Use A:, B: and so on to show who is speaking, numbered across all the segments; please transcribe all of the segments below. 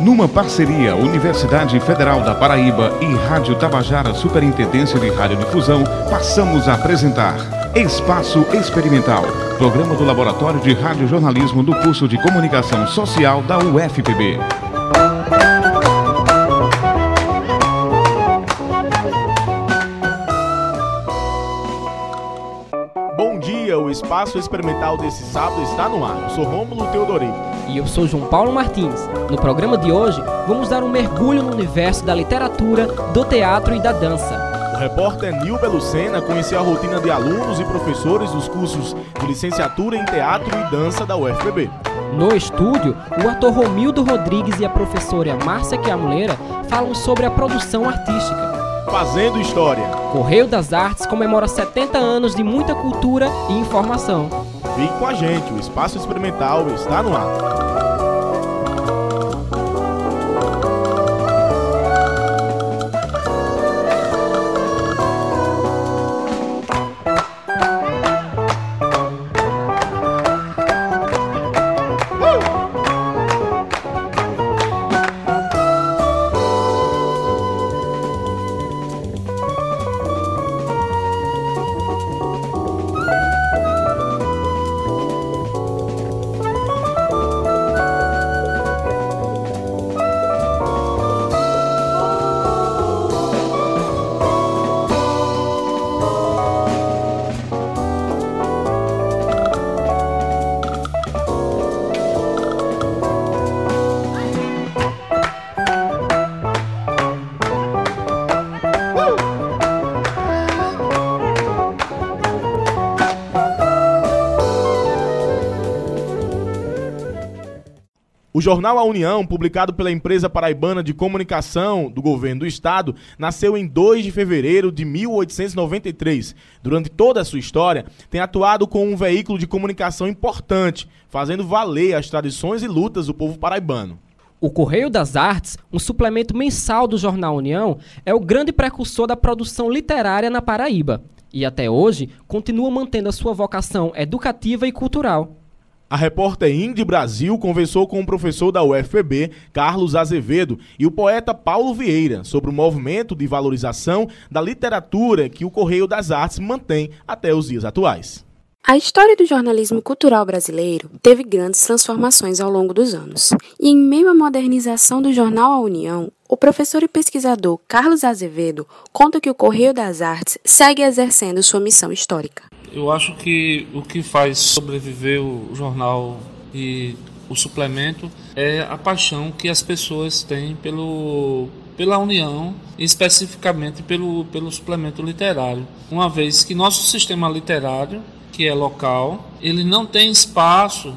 A: Numa parceria Universidade Federal da Paraíba e Rádio Tabajara Superintendência de Radiodifusão, passamos a apresentar Espaço Experimental, programa do Laboratório de Radiojornalismo do curso de Comunicação Social da UFPB.
B: Espaço Experimental desse sábado está no ar. Eu sou Rômulo Teodorico.
C: E eu sou João Paulo Martins. No programa de hoje, vamos dar um mergulho no universo da literatura, do teatro e da dança.
B: O repórter Nilber Lucena conheceu a rotina de alunos e professores dos cursos de licenciatura em teatro e dança da UFPB.
C: No estúdio, o ator Romildo Rodrigues e a professora Márcia Quiamuleira falam sobre a produção artística.
B: Fazendo História.
C: Correio das Artes comemora 70 anos de muita cultura e informação.
B: Fique com a gente, o Espaço Experimental está no ar. O jornal A União, publicado pela empresa paraibana de comunicação do governo do estado, nasceu em 2 de fevereiro de 1893. Durante toda a sua história, tem atuado como um veículo de comunicação importante, fazendo valer as tradições e lutas do povo paraibano.
C: O Correio das Artes, um suplemento mensal do jornal União, é o grande precursor da produção literária na Paraíba. E até hoje continua mantendo a sua vocação educativa e cultural.
B: A repórter Indy Brasil conversou com o professor da UFPB, Carlos Azevedo, e o poeta Paulo Vieira sobre o movimento de valorização da literatura que o Correio das Artes mantém até os dias atuais.
D: A história do jornalismo cultural brasileiro teve grandes transformações ao longo dos anos. E em meio à modernização do jornal A União, o professor e pesquisador Carlos Azevedo conta que o Correio das Artes segue exercendo sua missão histórica.
E: Eu acho que o que faz sobreviver o jornal e o suplemento é a paixão que as pessoas têm pelo, pela União especificamente pelo, pelo suplemento literário. Uma vez que nosso sistema literário, que é local, ele não tem espaço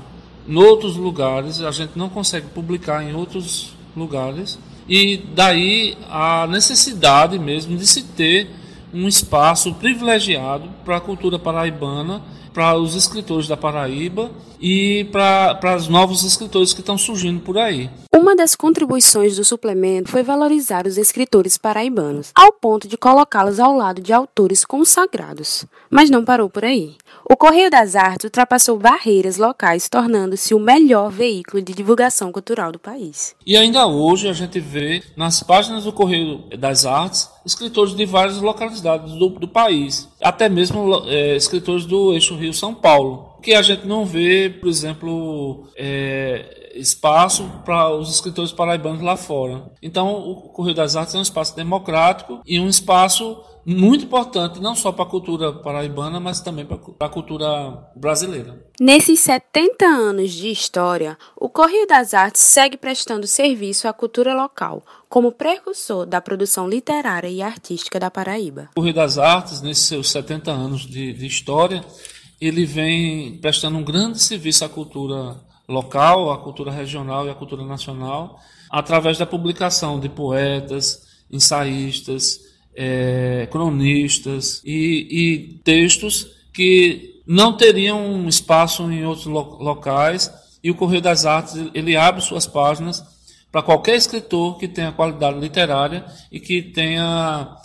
E: em outros lugares, a gente não consegue publicar em outros lugares, e daí a necessidade mesmo de se ter um espaço privilegiado para a cultura paraibana, para os escritores da Paraíba e para, os novos escritores que estão surgindo por aí.
D: Uma das contribuições do suplemento foi valorizar os escritores paraibanos, ao ponto de colocá-los ao lado de autores consagrados. Mas não parou por aí. O Correio das Artes ultrapassou barreiras locais, tornando-se o melhor veículo de divulgação cultural do país.
E: E ainda hoje a gente vê nas páginas do Correio das Artes escritores de várias localidades do, do país, até mesmo é, escritores do eixo Rio-São Paulo, que a gente não vê, por exemplo, é, espaço para os escritores paraibanos lá fora. Então, o Correio das Artes é um espaço democrático e um espaço muito importante, não só para a cultura paraibana, mas também para a cultura brasileira.
D: Nesses 70 anos de história, o Correio das Artes segue prestando serviço à cultura local, como precursor da produção literária e artística da Paraíba.
E: O Correio das Artes, nesses seus 70 anos de, de história, ele vem prestando um grande serviço à cultura local, à cultura regional e à cultura nacional, através da publicação de poetas, ensaístas, é, cronistas e, e, textos que não teriam espaço em outros lo locais e o Correio das Artes ele abre suas páginas para qualquer escritor que tenha qualidade literária e que tenha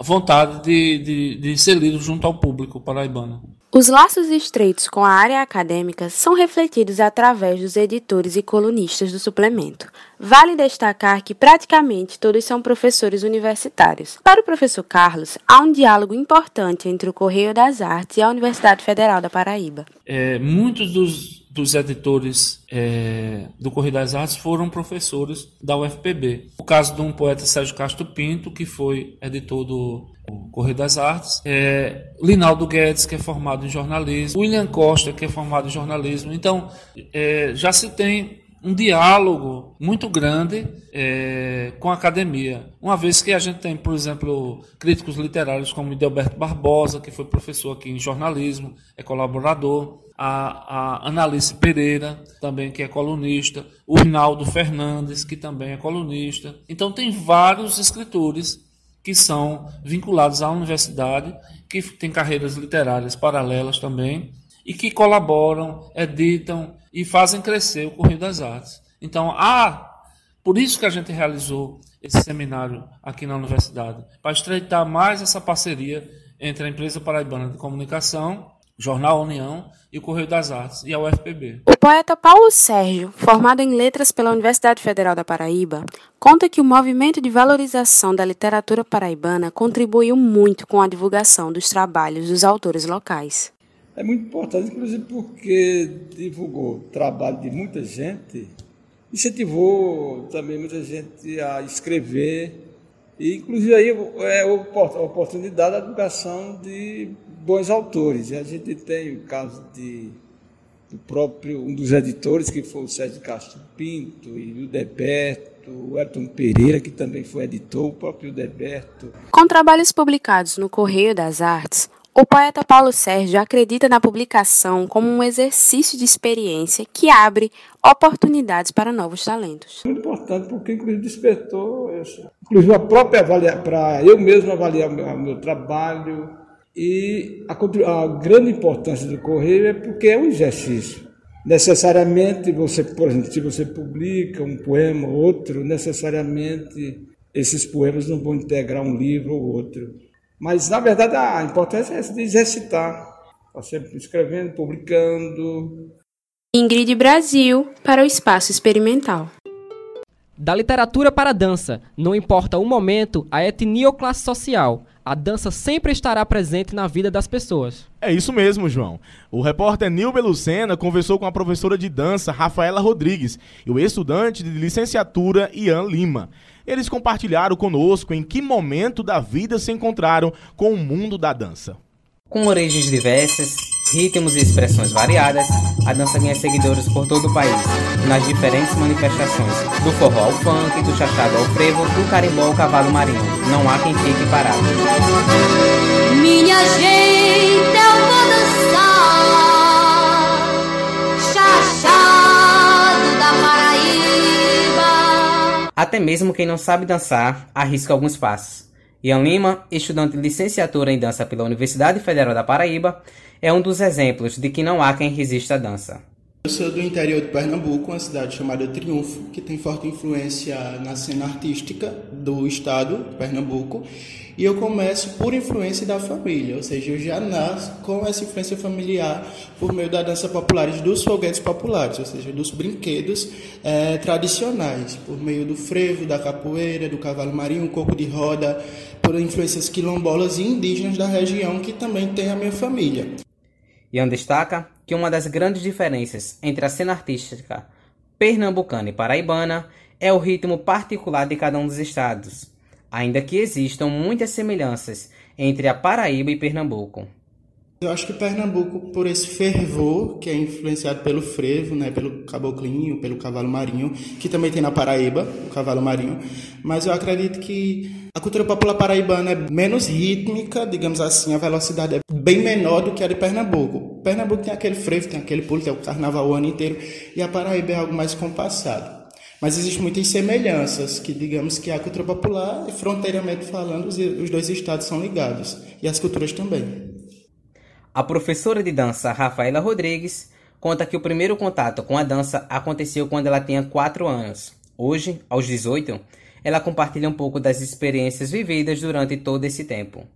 E: vontade de, de, de ser lido junto ao público paraibano.
D: Os laços estreitos com a área acadêmica são refletidos através dos editores e colunistas do suplemento. Vale destacar que praticamente todos são professores universitários. Para o professor Carlos, há um diálogo importante entre o Correio das Artes e a Universidade Federal da Paraíba.
E: É, muitos dos dos editores é, do Correio das Artes foram professores da UFPB. O caso de um poeta Sérgio Castro Pinto, que foi editor do Correio das Artes, é, Linaldo Guedes, que é formado em jornalismo, William Costa, que é formado em jornalismo. Então, é, já se tem um diálogo muito grande é, com a academia. Uma vez que a gente tem, por exemplo, críticos literários como Idelberto Barbosa, que foi professor aqui em jornalismo, é colaborador, a, a Analice Pereira, também que é colunista, o Rinaldo Fernandes, que também é colunista. Então tem vários escritores que são vinculados à universidade, que têm carreiras literárias paralelas também, e que colaboram, editam e fazem crescer o Correio das Artes. Então, há, por isso que a gente realizou esse seminário aqui na universidade, para estreitar mais essa parceria entre a empresa paraibana de comunicação Jornal União e o Correio das Artes e a UFPB.
D: O poeta Paulo Sérgio, formado em letras pela Universidade Federal da Paraíba, conta que o movimento de valorização da literatura paraibana contribuiu muito com a divulgação dos trabalhos dos autores locais.
F: É muito importante, inclusive porque divulgou o trabalho de muita gente, incentivou também muita gente a escrever, e inclusive aí é a oportunidade da divulgação de bons autores. A gente tem o caso de, do próprio, um dos editores, que foi o Sérgio Castro Pinto, e o Deberto, o Elton Pereira, que também foi editor, o próprio Deberto.
D: Com trabalhos publicados no Correio das Artes, o poeta Paulo Sérgio acredita na publicação como um exercício de experiência que abre oportunidades para novos talentos.
F: Muito importante, porque inclusive despertou isso. Inclusive a própria avaliar, para eu mesmo avaliar o meu, meu trabalho, e a, a grande importância do correio é porque é um exercício. Necessariamente, você, por exemplo, se você publica um poema ou outro, necessariamente esses poemas não vão integrar um livro ou outro. Mas, na verdade, a importância é de exercitar. Está sempre escrevendo, publicando.
D: Ingrid Brasil, para o Espaço Experimental.
C: Da literatura para a dança, não importa o momento, a etnia ou classe social a dança sempre estará presente na vida das pessoas.
B: É isso mesmo, João. O repórter Nilber Lucena conversou com a professora de dança Rafaela Rodrigues e o estudante de licenciatura Ian Lima. Eles compartilharam conosco em que momento da vida se encontraram com o mundo da dança.
G: Com origens diversas, ritmos e expressões variadas, a dança ganha seguidores por todo o país, nas diferentes manifestações, do forró ao funk, do chachado ao frevo, do carimbó ao cavalo marinho. Não há quem fique parado.
H: Minha gente, eu vou dançar, chachado da Paraíba.
G: Até mesmo quem não sabe dançar, arrisca alguns passos. Ian Lima, estudante de licenciatura em dança pela Universidade Federal da Paraíba, é um dos exemplos de que não há quem resista à dança.
I: Eu sou do interior de Pernambuco, uma cidade chamada Triunfo, que tem forte influência na cena artística do estado de Pernambuco. E eu começo por influência da família, ou seja, eu já nasço com essa influência familiar por meio da dança popular e dos foguetes populares, ou seja, dos brinquedos é, tradicionais, por meio do frevo, da capoeira, do cavalo marinho, coco de roda, por influências quilombolas e indígenas da região que também tem a minha família.
G: Ian destaca que uma das grandes diferenças entre a cena artística pernambucana e paraibana é o ritmo particular de cada um dos estados, ainda que existam muitas semelhanças entre a Paraíba e Pernambuco.
I: Eu acho que Pernambuco, por esse fervor que é influenciado pelo frevo, né, pelo caboclinho, pelo cavalo marinho, que também tem na Paraíba, o cavalo marinho, mas eu acredito que a cultura popular paraibana é menos rítmica, digamos assim, a velocidade é bem menor do que a de Pernambuco. Pernambuco tem aquele frevo, tem aquele pulo, tem o carnaval o ano inteiro, e a Paraíba é algo mais compassado. Mas existem muitas semelhanças, que digamos que a cultura popular, fronteiramente falando, os dois estados são ligados, e as culturas também.
G: A professora de dança Rafaela Rodrigues conta que o primeiro contato com a dança aconteceu quando ela tinha 4 anos. Hoje, aos 18, ela compartilha um pouco das experiências vividas durante todo esse tempo.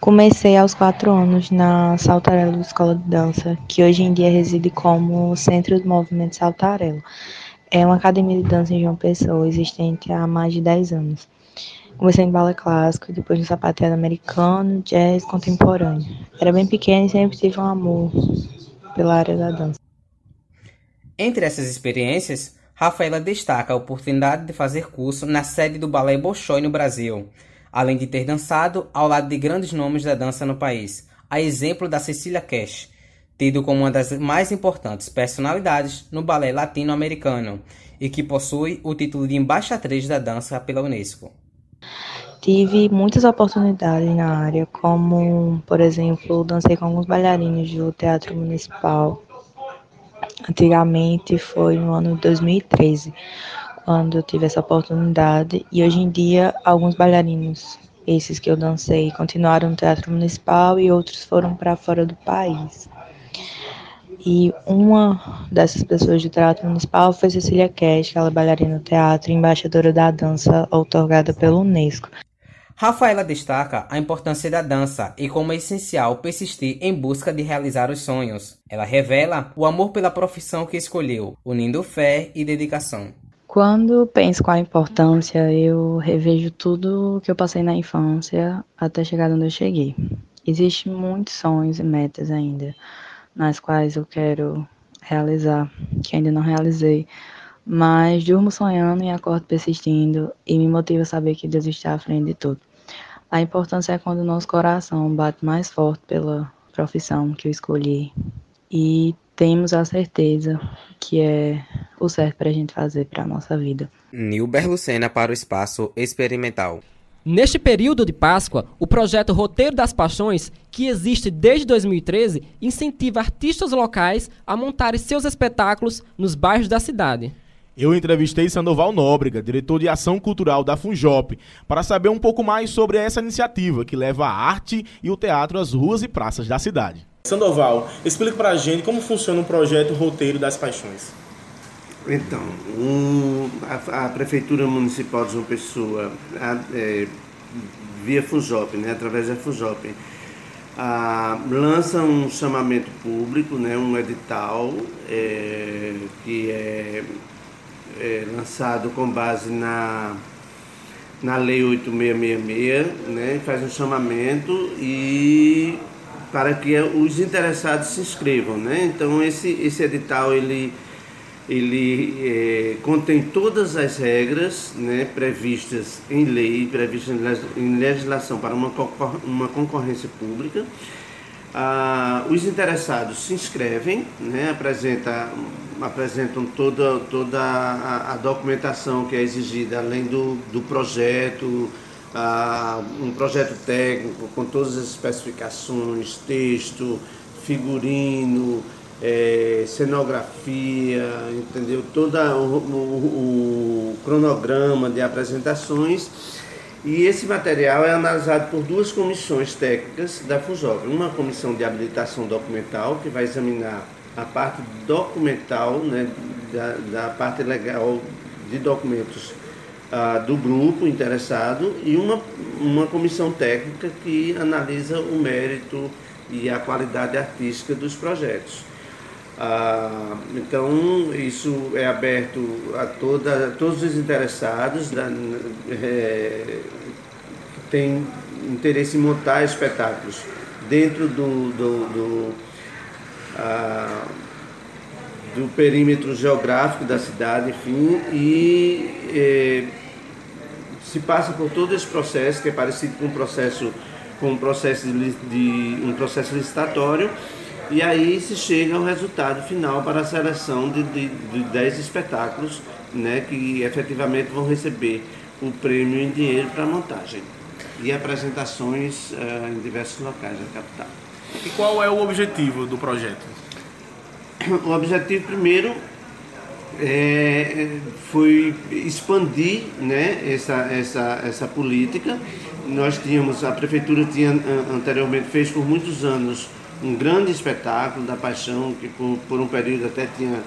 J: Comecei aos quatro anos na Saltarello Escola de Dança, que hoje em dia reside como Centro do Movimento Saltarello. É uma academia de dança em João Pessoa, existente há mais de 10 anos. Comecei em balé clássico, depois no sapateado americano, jazz contemporâneo. Era bem pequena e sempre tive um amor pela área da dança.
G: Entre essas experiências, Rafaela destaca a oportunidade de fazer curso na sede do Balé Bolshoi no Brasil, além de ter dançado ao lado de grandes nomes da dança no país, a exemplo da Cecília Cash, tido como uma das mais importantes personalidades no balé latino-americano e que possui o título de embaixatriz da dança pela Unesco.
J: Tive muitas oportunidades na área, como, por exemplo, dancei com alguns bailarinos do Teatro Municipal. Antigamente foi no ano de 2013, quando eu tive essa oportunidade, e hoje em dia alguns bailarinos, esses que eu dancei, continuaram no Teatro Municipal e outros foram para fora do país. E uma dessas pessoas do Teatro Municipal foi Cecília Cash, ela é bailarina no teatro e embaixadora da dança otorgada pela Unesco.
G: Rafaela destaca a importância da dança e como é essencial persistir em busca de realizar os sonhos. Ela revela o amor pela profissão que escolheu, unindo fé e dedicação.
J: Quando penso qual a importância, eu revejo tudo que eu passei na infância até chegar onde eu cheguei. Existem muitos sonhos e metas ainda nas quais eu quero realizar, que ainda não realizei. Mas durmo sonhando e acordo persistindo e me motiva a saber que Deus está à frente de tudo. A importância é quando o nosso coração bate mais forte pela profissão que eu escolhi e temos a certeza que é o certo para a gente fazer para a nossa vida.
G: Nilber Lucena para o Espaço Experimental.
C: Neste período de Páscoa, o projeto Roteiro das Paixões, que existe desde 2013, incentiva artistas locais a montarem seus espetáculos nos bairros da cidade.
B: Eu entrevistei Sandoval Nóbrega, diretor de ação cultural da Funjop, para saber um pouco mais sobre essa iniciativa que leva a arte e o teatro às ruas e praças da cidade. Sandoval, explique para a gente como funciona o projeto Roteiro das Paixões.
K: Então, um, a, a, Prefeitura Municipal de João Pessoa, a, é, via Funjop, né, através da Funjop, a, lança um chamamento público, né, um edital é, que é, é, lançado com base na, na Lei 8666, né, faz um chamamento e para que os interessados se inscrevam. Né? Então, esse, esse edital ele ele é, contém todas as regras né, previstas em lei, previstas em legislação para uma, uma concorrência pública. Ah, os interessados se inscrevem, né, apresenta, apresentam toda, toda a, a, documentação que é exigida, além do, do projeto, ah, um projeto técnico com todas as especificações, texto, figurino, é, cenografia, entendeu? Todo o, o, o, cronograma de apresentações. E esse material é analisado por duas comissões técnicas da FUJOP. Uma comissão de habilitação documental, que vai examinar a parte documental, né, da, da parte legal de documentos ah, do grupo interessado, e uma, uma comissão técnica que analisa o mérito e a qualidade artística dos projetos. Ah, então, isso é aberto a toda, todos os interessados da, é, que têm interesse em montar espetáculos dentro do, do, do, ah, do perímetro geográfico da cidade, enfim, e é, se passa por todo esse processo, que é parecido com um processo, com um processo de, um processo licitatório, e aí se chega ao resultado final para a seleção de, de, de 10 espetáculos né, que efetivamente vão receber o prêmio em dinheiro para montagem e apresentações uh, em diversos locais da capital.
B: E qual é o objetivo do projeto?
K: O objetivo primeiro é, foi expandir né, essa, essa, essa política. Nós tínhamos, a prefeitura tinha anteriormente fez por muitos anos um grande espetáculo da Paixão, que por, por um período até tinha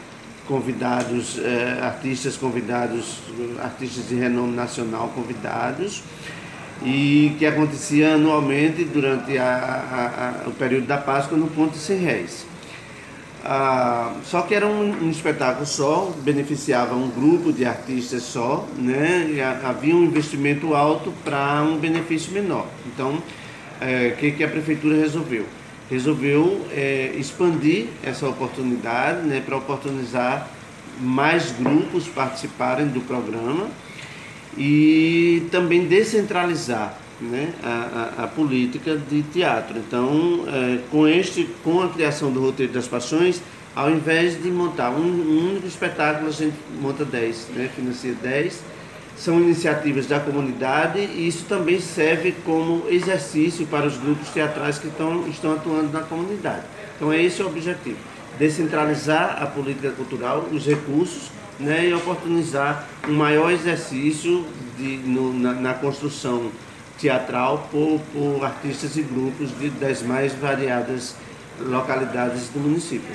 K: convidados, eh, artistas convidados, artistas de renome nacional convidados. e que acontecia anualmente durante a, a, a, o período da Páscoa no Ponto de 100 Réis. Ah, só que era um, um, espetáculo só, beneficiava um grupo de artistas só, né? E havia um investimento alto para um benefício menor. Então, o é, que, que a prefeitura resolveu? Resolveu é, expandir essa oportunidade né, para oportunizar mais grupos participarem do programa e também descentralizar né, a, a, a, política de teatro. Então, é, com, este, com a criação do Roteiro das Paixões, ao invés de montar um, um único espetáculo, a gente monta 10, né, financia 10. São iniciativas da comunidade e isso também serve como exercício para os grupos teatrais que estão, estão atuando na comunidade. Então, é esse o objetivo: descentralizar a política cultural, os recursos né, e oportunizar um maior exercício de, no, na, na construção teatral por, por artistas e grupos de, das mais variadas localidades do município.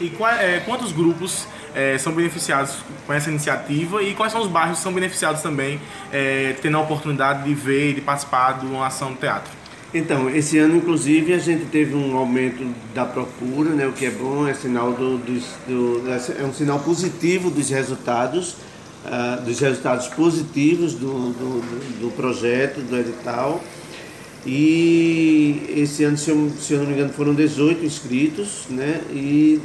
B: E qual, é, quantos grupos é, são beneficiados com essa iniciativa e quais são os bairros que são beneficiados também, é, tendo a oportunidade de ver e de participar de uma ação teatro?
K: Então, esse ano, inclusive, a gente teve um aumento da procura, né, o que é bom, é, sinal do, do, do é um sinal positivo dos resultados uh, dos resultados positivos do, do, do, projeto, do edital. E esse ano, se eu, se eu não me engano, foram 18 inscritos né, e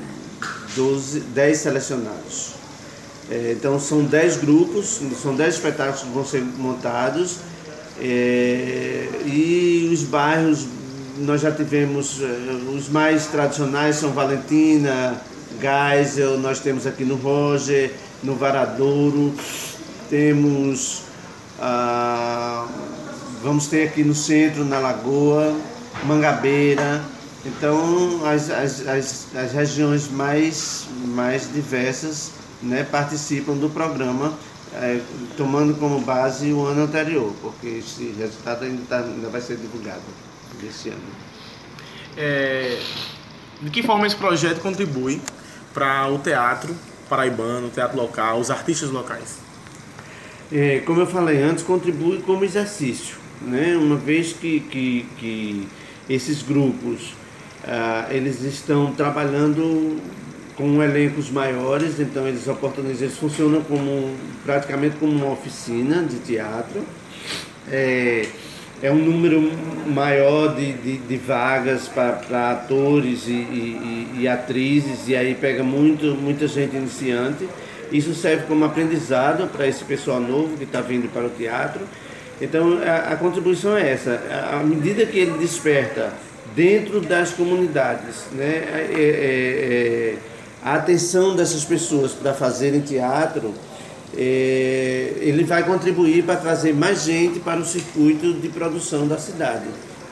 K: 12, 10 selecionados. É, então são 10 grupos, são 10 espetáculos que vão ser montados. É, e os bairros, nós já tivemos, é, os mais tradicionais são Valentina, Geisel, nós temos aqui no Roger, no Varadouro, temos, ah, vamos ter aqui no centro, na Lagoa, Mangabeira, então as, as, as, as regiões mais, mais diversas né, participam do programa, é, tomando como base o ano anterior, porque esse resultado ainda, tá, ainda vai ser divulgado desse ano.
B: É, de que forma esse projeto contribui para o teatro paraibano, teatro local, os artistas locais?
K: É, como eu falei antes, contribui como exercício, né? Uma vez que, que, que esses grupos ah, eles estão trabalhando com elencos maiores, então eles oportunizam, eles funcionam como praticamente como uma oficina de teatro. É, é um número maior de, de, de vagas para atores e, e, e, atrizes, e aí pega muito, muita gente iniciante. Isso serve como aprendizado para esse pessoal novo que está vindo para o teatro. Então a, a contribuição é essa, à medida que ele desperta dentro das comunidades, né, é, é, é, a atenção dessas pessoas para fazerem teatro é, ele vai contribuir para trazer mais gente para o circuito de produção da cidade.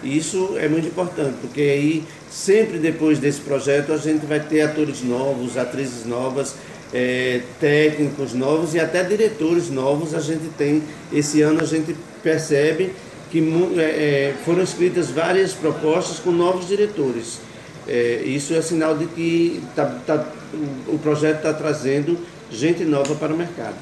K: Isso é muito importante, porque aí sempre depois desse projeto a gente vai ter atores novos, atrizes novas, é, técnicos novos e até diretores novos. A gente tem esse ano a gente percebe que é, é, foram escritas várias propostas com novos diretores. É, isso é sinal de que tá, tá, o projeto está trazendo gente nova para o mercado.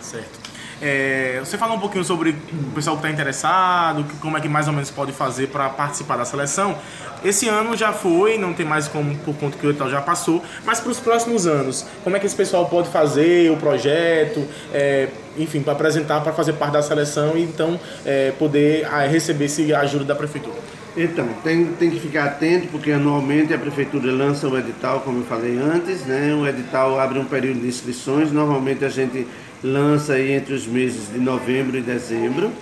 B: Certo. É, você falou um pouquinho sobre o pessoal que está interessado, como é que mais ou menos pode fazer para participar da seleção. Esse ano já foi, não tem mais como, por conta que o edital já passou, mas para os próximos anos, como é que esse pessoal pode fazer o projeto, é, enfim, para apresentar, para fazer parte da seleção e então é, poder ah, receber esse ajuda da prefeitura?
K: Então, tem, tem que ficar atento, porque anualmente a prefeitura lança o edital, como eu falei antes, né? O edital abre um período de inscrições, normalmente a gente lança aí entre os meses de novembro e dezembro.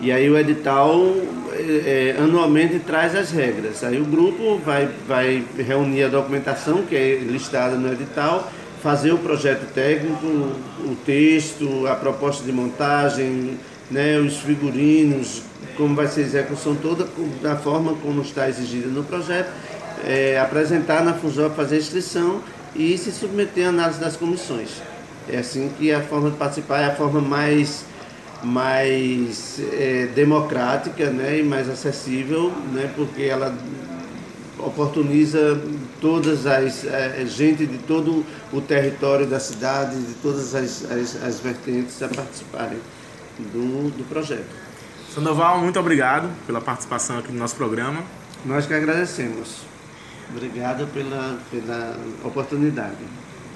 K: E aí o edital é, anualmente traz as regras. Aí o grupo vai, vai reunir a documentação que é listada no edital, fazer o projeto técnico, o texto, a proposta de montagem, né, os figurinos, como vai ser a execução toda, da forma como está exigida no projeto, é, apresentar na FUNJOP, fazer a inscrição e se submeter à análise das comissões. É assim que a forma de participar é a forma mais, mais é, democrática né, e mais acessível, né, porque ela oportuniza todas as é, gente de todo o território da cidade, de todas as, as, as vertentes a participarem do, do projeto.
B: Sandoval, muito obrigado pela participação aqui no nosso programa.
K: Nós que agradecemos. Obrigado pela, pela oportunidade.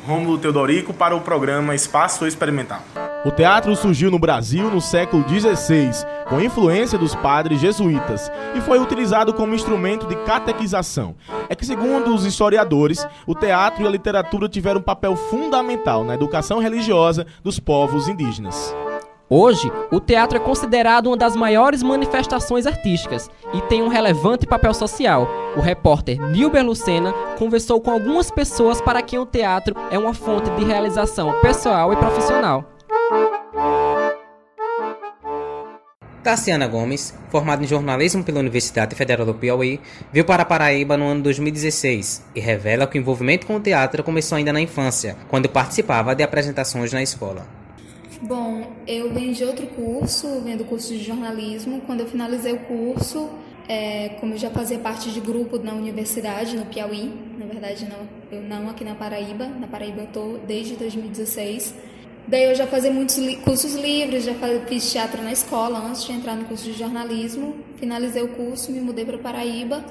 B: Rômulo Teodorico para o programa Espaço Experimental. O teatro surgiu no Brasil no século XVI, com influência dos padres jesuítas, e foi utilizado como instrumento de catequização. É que, segundo os historiadores, o teatro e a literatura tiveram um papel fundamental na educação religiosa dos povos indígenas.
C: Hoje, o teatro é considerado uma das maiores manifestações artísticas e tem um relevante papel social. O repórter Nilber Lucena conversou com algumas pessoas para quem o teatro é uma fonte de realização pessoal e profissional.
G: Tassiana Gomes, formada em jornalismo pela Universidade Federal do Piauí, veio para a Paraíba no ano 2016 e revela que o envolvimento com o teatro começou ainda na infância, quando participava de apresentações na escola.
L: Bom, eu venho de outro curso, venho do curso de jornalismo. Quando eu finalizei o curso, é, como eu já fazia parte de grupo na universidade, no Piauí, na verdade não, eu não aqui na Paraíba, na Paraíba eu estou desde 2016. Daí eu já fazia muitos li cursos livres, já fiz teatro na escola antes de entrar no curso de jornalismo. Finalizei o curso, me mudei para Paraíba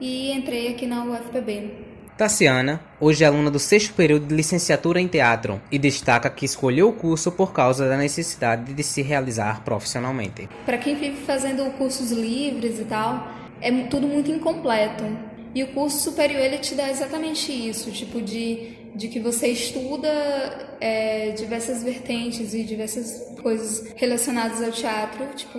L: e entrei aqui na UFPB.
G: Tassiana, hoje é aluna do sexto período de licenciatura em teatro e destaca que escolheu o curso por causa da necessidade de se realizar profissionalmente.
L: Para quem vive fazendo cursos livres e tal, é tudo muito incompleto. E o curso superior ele te dá exatamente isso, tipo de, de que você estuda é, diversas vertentes e diversas coisas relacionadas ao teatro, tipo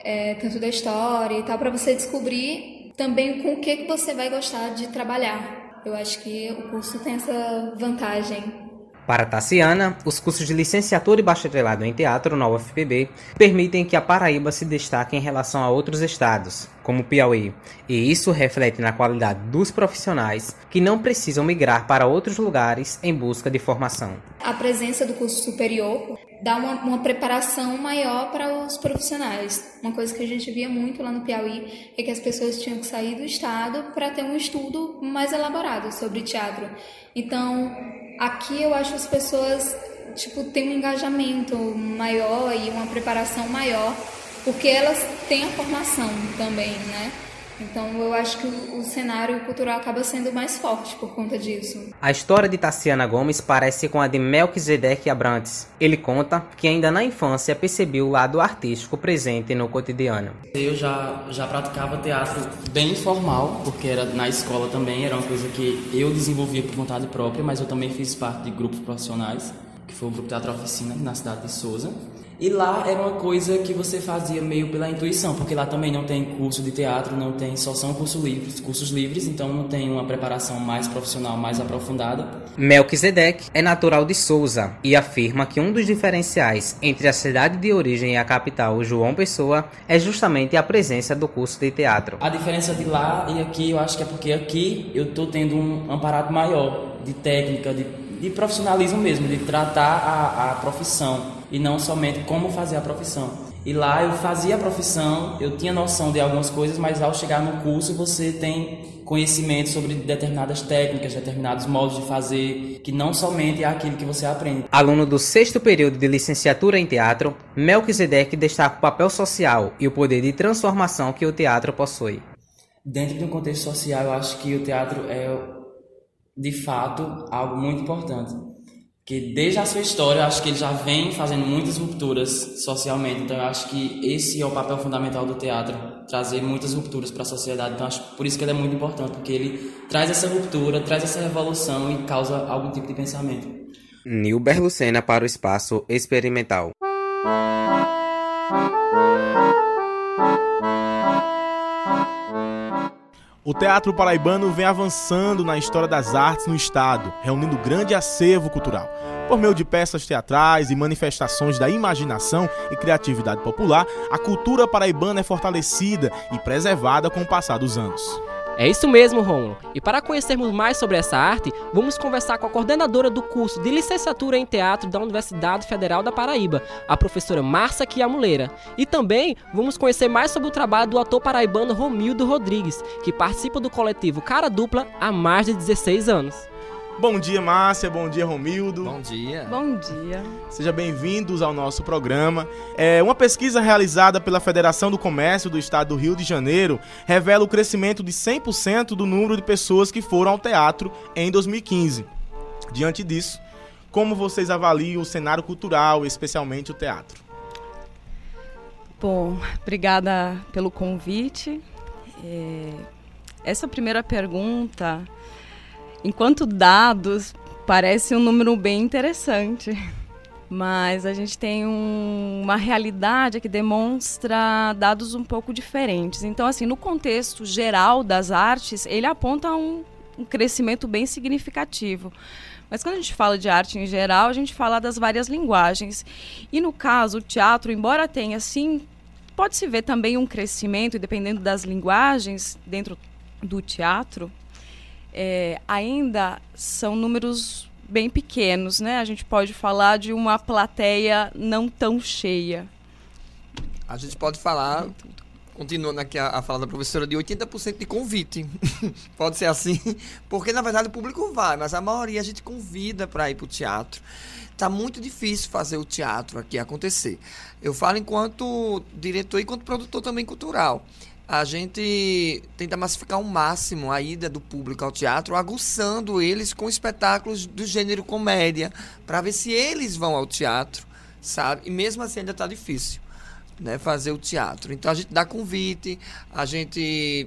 L: é, tanto da história e tal, para você descobrir também com o que, que você vai gostar de trabalhar. Eu acho que o curso tem essa vantagem.
G: Para Tassiana, os cursos de licenciatura e bacharelado em teatro na UFPB permitem que a Paraíba se destaque em relação a outros estados, como o Piauí, e isso reflete na qualidade dos profissionais que não precisam migrar para outros lugares em busca de formação.
L: A presença do curso superior dá uma, uma, preparação maior para os profissionais. Uma coisa que a gente via muito lá no Piauí é que as pessoas tinham que sair do estado para ter um estudo mais elaborado sobre teatro. Então, aqui eu acho as pessoas tipo têm um engajamento maior e uma preparação maior, porque elas têm a formação também, né? Então eu acho que o cenário cultural acaba sendo mais forte por conta disso.
G: A história de Tassiana Gomes parece com a de Melquisedeque Abrantes. Ele conta que ainda na infância percebeu o lado artístico presente no cotidiano.
M: Eu já, já praticava teatro bem informal, porque era na escola também, era uma coisa que eu desenvolvia por vontade própria, mas eu também fiz parte de grupos profissionais, que foi o Grupo Teatro Oficina, na cidade de Souza. E lá era uma coisa que você fazia meio pela intuição, porque lá também não tem curso de teatro, não tem só são cursos livres, cursos livres, então não tem uma preparação mais profissional, mais aprofundada.
G: Melquisedeque é natural de Souza e afirma que um dos diferenciais entre a cidade de origem e a capital, João Pessoa, é justamente a presença do curso de teatro.
M: A diferença de lá e aqui, eu acho que é porque aqui eu estou tendo um aparato maior de técnica, de, de profissionalismo mesmo, de tratar a, a profissão e não somente como fazer a profissão. E lá eu fazia a profissão, eu tinha noção de algumas coisas, mas ao chegar no curso você tem conhecimento sobre determinadas técnicas, determinados modos de fazer, que não somente é aquilo que você aprende.
G: Aluno do sexto período de licenciatura em teatro, Melquisedeque destaca o papel social e o poder de transformação que o teatro possui.
M: Dentro de um contexto social, eu acho que o teatro é, de fato, algo muito importante que desde a sua história, acho que ele já vem fazendo muitas rupturas socialmente. Então, eu acho que esse é o papel fundamental do teatro, trazer muitas rupturas para a sociedade. Então, acho por isso que ele é muito importante, porque ele traz essa ruptura, traz essa revolução e causa algum tipo de pensamento.
G: Nilber Lucena para o Espaço Experimental.
B: O teatro paraibano vem avançando na história das artes no estado, reunindo grande acervo cultural. Por meio de peças teatrais e manifestações da imaginação e criatividade popular, a cultura paraibana é fortalecida e preservada com o passar dos anos.
C: É isso mesmo, Romulo. E para conhecermos mais sobre essa arte, vamos conversar com a coordenadora do curso de licenciatura em teatro da Universidade Federal da Paraíba, a professora Márcia Quiamuleira. E também vamos conhecer mais sobre o trabalho do ator paraibano Romildo Rodrigues, que participa do coletivo Cara Dupla há mais de 16 anos.
B: Bom dia, Márcia. Bom dia, Romildo.
N: Bom dia.
O: Bom dia.
B: Sejam bem-vindos ao nosso programa. É, uma pesquisa realizada pela Federação do Comércio do Estado do Rio de Janeiro revela o crescimento de 100% do número de pessoas que foram ao teatro em 2015. Diante disso, como vocês avaliam o cenário cultural, especialmente o teatro?
O: Bom, obrigada pelo convite. É, essa primeira pergunta enquanto dados, parece um número bem interessante. Mas a gente tem um, uma realidade que demonstra dados um pouco diferentes. Então, assim, no contexto geral das artes, ele aponta um, um crescimento bem significativo. Mas quando a gente fala de arte em geral, a gente fala das várias linguagens. E no caso, o teatro, embora tenha, sim, pode-se ver também um crescimento, dependendo das linguagens dentro do teatro, é, ainda são números bem pequenos, né? A gente pode falar de uma plateia não tão cheia.
N: A gente pode falar, continuando aqui a, a fala da professora, de 80% de convite. pode ser assim, porque na verdade o público vai, mas a maioria a gente convida para ir para o teatro. Tá muito difícil fazer o teatro aqui acontecer. Eu falo enquanto diretor e enquanto produtor também cultural a gente tenta massificar ao máximo a ida do público ao teatro, aguçando eles com espetáculos do gênero comédia, para ver se eles vão ao teatro, sabe? E mesmo assim ainda está difícil, né, fazer o teatro. Então a gente dá convite, a gente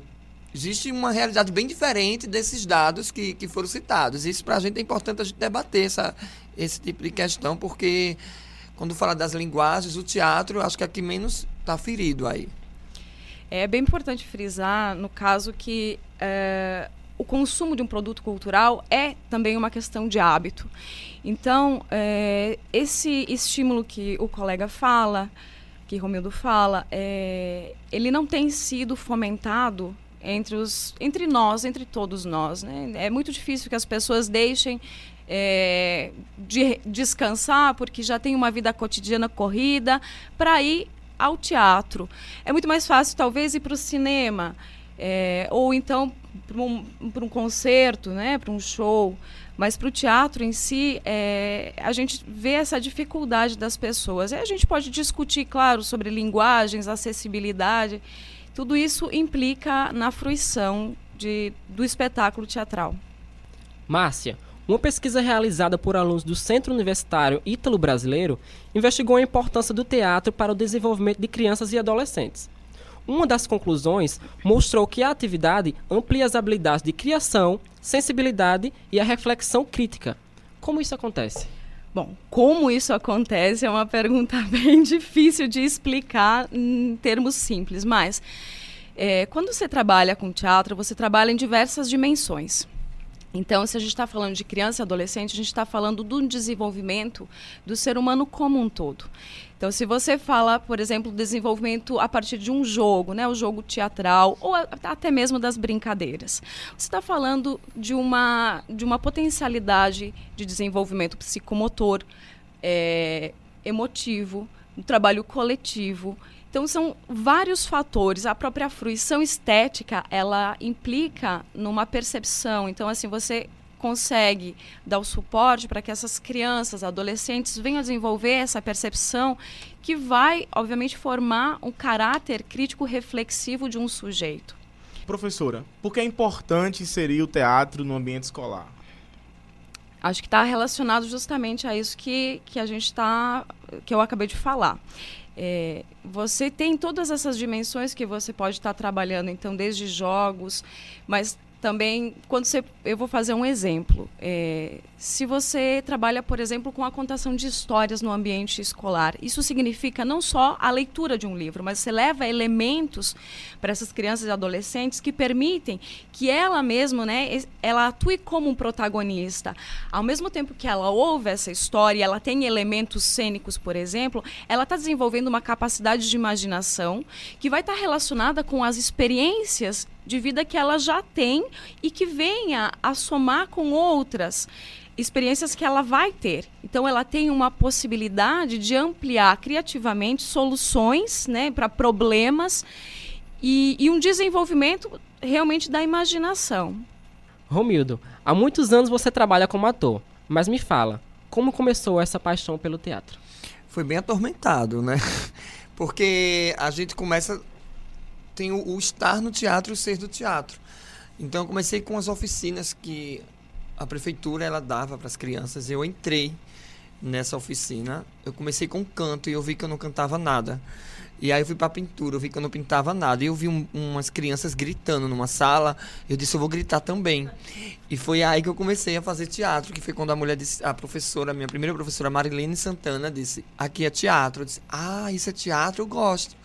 N: existe uma realidade bem diferente desses dados que, que foram citados. Isso para a gente é importante a gente debater essa, esse tipo de questão, porque quando fala das linguagens, o teatro, acho que é que menos está ferido aí.
O: É bem importante frisar, no caso, que é, o consumo de um produto cultural é também uma questão de hábito. Então, é, esse estímulo que o colega fala, que Romildo fala, é, ele não tem sido fomentado entre, os, entre nós, entre todos nós. Né? É muito difícil que as pessoas deixem é, de descansar porque já tem uma vida cotidiana corrida para ir ao teatro. É muito mais fácil, talvez, ir para o cinema, é, ou então para um, um concerto, né, para um show. Mas para o teatro em si, é, a gente vê essa dificuldade das pessoas. E a gente pode discutir, claro, sobre linguagens, acessibilidade. Tudo isso implica na fruição de, do espetáculo teatral.
C: Márcia, uma pesquisa realizada por alunos do Centro Universitário Ítalo Brasileiro investigou a importância do teatro para o desenvolvimento de crianças e adolescentes. Uma das conclusões mostrou que a atividade amplia as habilidades de criação, sensibilidade e a reflexão crítica. Como isso acontece?
O: Bom, como isso acontece é uma pergunta bem difícil de explicar em termos simples, mas é, quando você trabalha com teatro, você trabalha em diversas dimensões. Então, se a gente está falando de criança e adolescente, a gente está falando do desenvolvimento do ser humano como um todo. Então, se você fala, por exemplo, desenvolvimento a partir de um jogo, né, o jogo teatral, ou até mesmo das brincadeiras, você está falando de uma, de uma potencialidade de desenvolvimento psicomotor, é, emotivo, um trabalho coletivo. Então são vários fatores. A própria fruição estética, ela implica numa percepção. Então assim, você consegue dar o suporte para que essas crianças, adolescentes venham a desenvolver essa percepção que vai, obviamente, formar um caráter crítico reflexivo de um sujeito.
B: Professora, por que é importante inserir o teatro no ambiente escolar?
O: Acho que está relacionado justamente a isso que, que a gente está, que eu acabei de falar. É, você tem todas essas dimensões que você pode estar trabalhando, então, desde jogos, mas também, quando você. Eu vou fazer um exemplo. É, se você trabalha, por exemplo, com a contação de histórias no ambiente escolar, isso significa não só a leitura de um livro, mas você leva elementos para essas crianças e adolescentes que permitem que ela mesma, né, ela atue como um protagonista. Ao mesmo tempo que ela ouve essa história, ela tem elementos cênicos, por exemplo, ela está desenvolvendo uma capacidade de imaginação que vai estar tá relacionada com as experiências de vida que ela já tem e que venha a somar com outras experiências que ela vai ter. Então, ela tem uma possibilidade de ampliar criativamente soluções né, para problemas e, e um desenvolvimento realmente da imaginação.
C: Romildo, há muitos anos você trabalha como ator, mas me fala, como começou essa paixão pelo teatro?
N: Foi bem atormentado, né? Porque a gente começa. Tem o, o estar no teatro e o ser do teatro. Então eu comecei com as oficinas que a prefeitura ela dava para as crianças. Eu entrei nessa oficina. Eu comecei com canto e eu vi que eu não cantava nada. E aí eu fui para pintura, eu vi que eu não pintava nada. E eu vi um, umas crianças gritando numa sala. Eu disse, eu vou gritar também. E foi aí que eu comecei a fazer teatro, que foi quando a mulher disse, a professora, minha primeira professora, Marilene Santana, disse, aqui é teatro. Eu disse, ah, isso é teatro, eu gosto.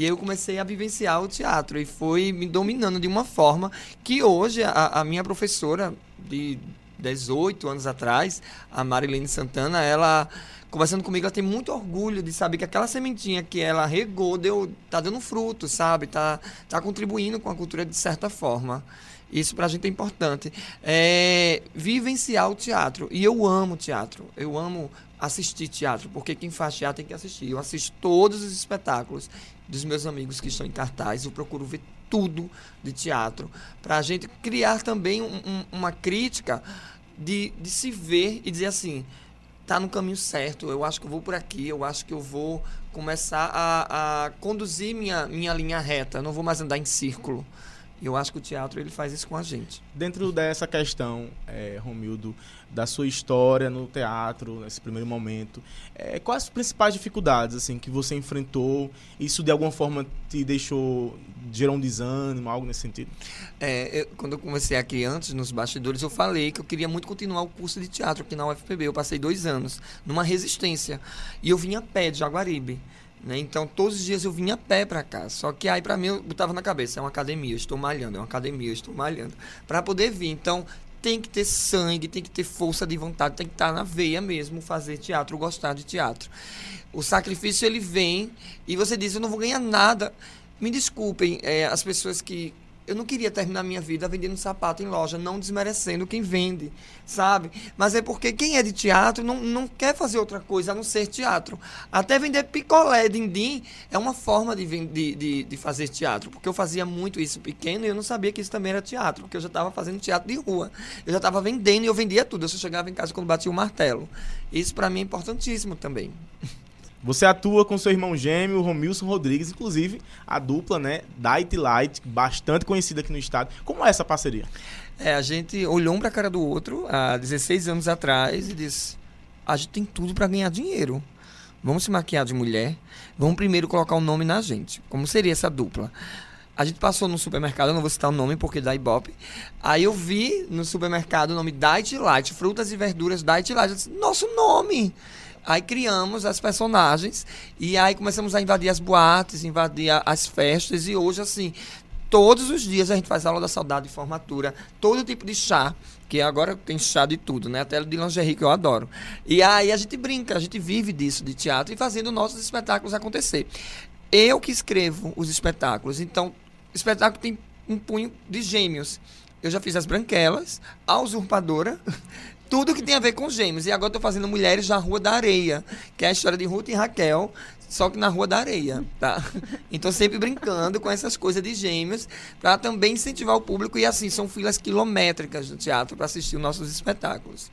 N: E eu comecei a vivenciar o teatro e foi me dominando de uma forma que hoje a, a minha professora de 18 anos atrás, a Marilene Santana, ela conversando comigo, ela tem muito orgulho de saber que aquela sementinha que ela regou deu, tá dando fruto, sabe? Tá, tá contribuindo com a cultura de certa forma. Isso pra gente é importante. É, vivenciar o teatro. E eu amo teatro. Eu amo assistir teatro, porque quem faz teatro tem que assistir. Eu assisto todos os espetáculos dos meus amigos que estão em cartaz. Eu procuro ver tudo de teatro, para a gente criar também um, um, uma crítica de, de se ver e dizer assim, tá no caminho certo, eu acho que eu vou por aqui, eu acho que eu vou começar a, a conduzir minha, minha linha reta, não vou mais andar em círculo. Eu acho que o teatro ele faz isso com a gente.
B: Dentro dessa questão, é, Romildo, da sua história no teatro, nesse primeiro momento, é, quais as principais dificuldades assim que você enfrentou? Isso de alguma forma te deixou gerou um desânimo, algo nesse sentido?
N: É, eu, quando eu comecei aqui antes, nos bastidores, eu falei que eu queria muito continuar o curso de teatro aqui na UFPB. Eu passei dois anos numa resistência e eu vinha a pé de Jaguaribe. Né? Então, todos os dias eu vinha a pé para cá. Só que aí, para mim, eu botava na cabeça: é uma academia, eu estou malhando, é uma academia, eu estou malhando. Para poder vir. Então, tem que ter sangue, tem que ter força de vontade, tem que estar na veia mesmo fazer teatro, gostar de teatro. O sacrifício, ele vem e você diz: eu não vou ganhar nada. Me desculpem, é, as pessoas que eu não queria terminar minha vida vendendo sapato em loja, não desmerecendo quem vende, sabe? Mas é porque quem é de teatro não, não quer fazer outra coisa a não ser teatro. Até vender picolé, din-din, é uma forma de, de, de, de, fazer teatro. Porque eu fazia muito isso pequeno e eu não sabia que isso também era teatro, porque eu já estava fazendo teatro de rua. Eu já estava vendendo e eu vendia tudo. Eu só chegava em casa quando batia o martelo. Isso para mim é importantíssimo também.
B: Você atua com seu irmão gêmeo, Romilson Rodrigues, inclusive a dupla, né, Dight Light, bastante conhecida aqui no estado. Como é essa parceria?
N: É, a gente olhou um pra cara do outro há 16 anos atrás e disse: a gente tem tudo para ganhar dinheiro. Vamos se maquiar de mulher, vamos primeiro colocar o um nome na gente. Como seria essa dupla? A gente passou no supermercado, eu não vou citar o nome porque dá Ibope. Aí eu vi no supermercado o nome Diet Light, frutas e verduras Diet Light. Eu disse, nosso nome! Aí criamos as personagens e aí começamos a invadir as boates, invadir as festas e hoje assim, todos os dias a gente faz aula da saudade de formatura, todo tipo de chá, que agora tem chá de tudo, né? Até de lingerie que eu adoro. E aí a gente brinca, a gente vive disso de teatro e fazendo nossos espetáculos acontecer. Eu que escrevo os espetáculos, então espetáculo tem um punho de gêmeos. Eu já fiz as branquelas, a usurpadora, tudo que tem a ver com gêmeos. E agora estou fazendo Mulheres na Rua da Areia, que é a história de Ruth e Raquel, só que na Rua da Areia, tá? Então sempre brincando com essas coisas de gêmeos, para também incentivar o público e assim, são filas quilométricas do teatro para assistir os nossos espetáculos.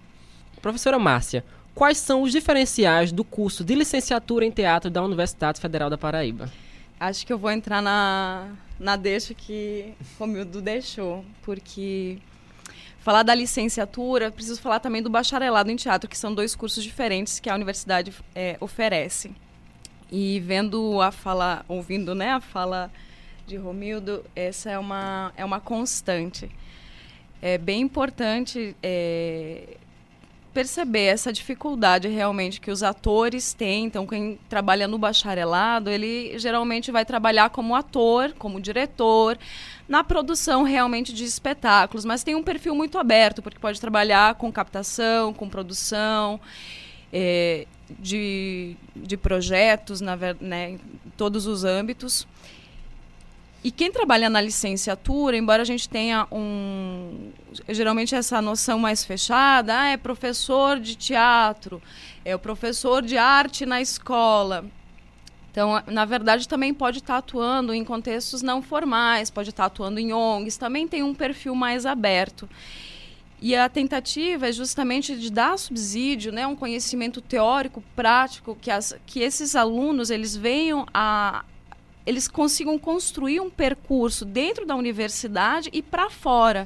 C: Professora Márcia, quais são os diferenciais do curso de licenciatura em teatro da Universidade Federal da Paraíba?
O: Acho que eu vou entrar na, na deixa que Romildo deixou, porque falar da licenciatura, preciso falar também do bacharelado em teatro, que são dois cursos diferentes que a universidade é, oferece. E vendo a fala, ouvindo né, a fala de Romildo, essa é uma, é uma constante. É bem importante é, perceber essa dificuldade realmente que os atores têm. Então, quem trabalha no bacharelado, ele geralmente vai trabalhar como ator, como diretor, na produção realmente de espetáculos, mas tem um perfil muito aberto, porque pode trabalhar com captação, com produção. É, de, de projetos, na, né, em todos os âmbitos. E quem trabalha na licenciatura, embora a gente tenha um geralmente essa noção mais fechada, ah, é professor de teatro, é o professor de arte na escola. Então, na verdade, também pode estar atuando em contextos não formais, pode estar atuando em ONGs, também tem um perfil mais aberto. E a tentativa é justamente de dar subsídio, né, um conhecimento teórico, prático, que, as, que esses alunos eles venham a eles consigam construir um percurso dentro da universidade e para fora.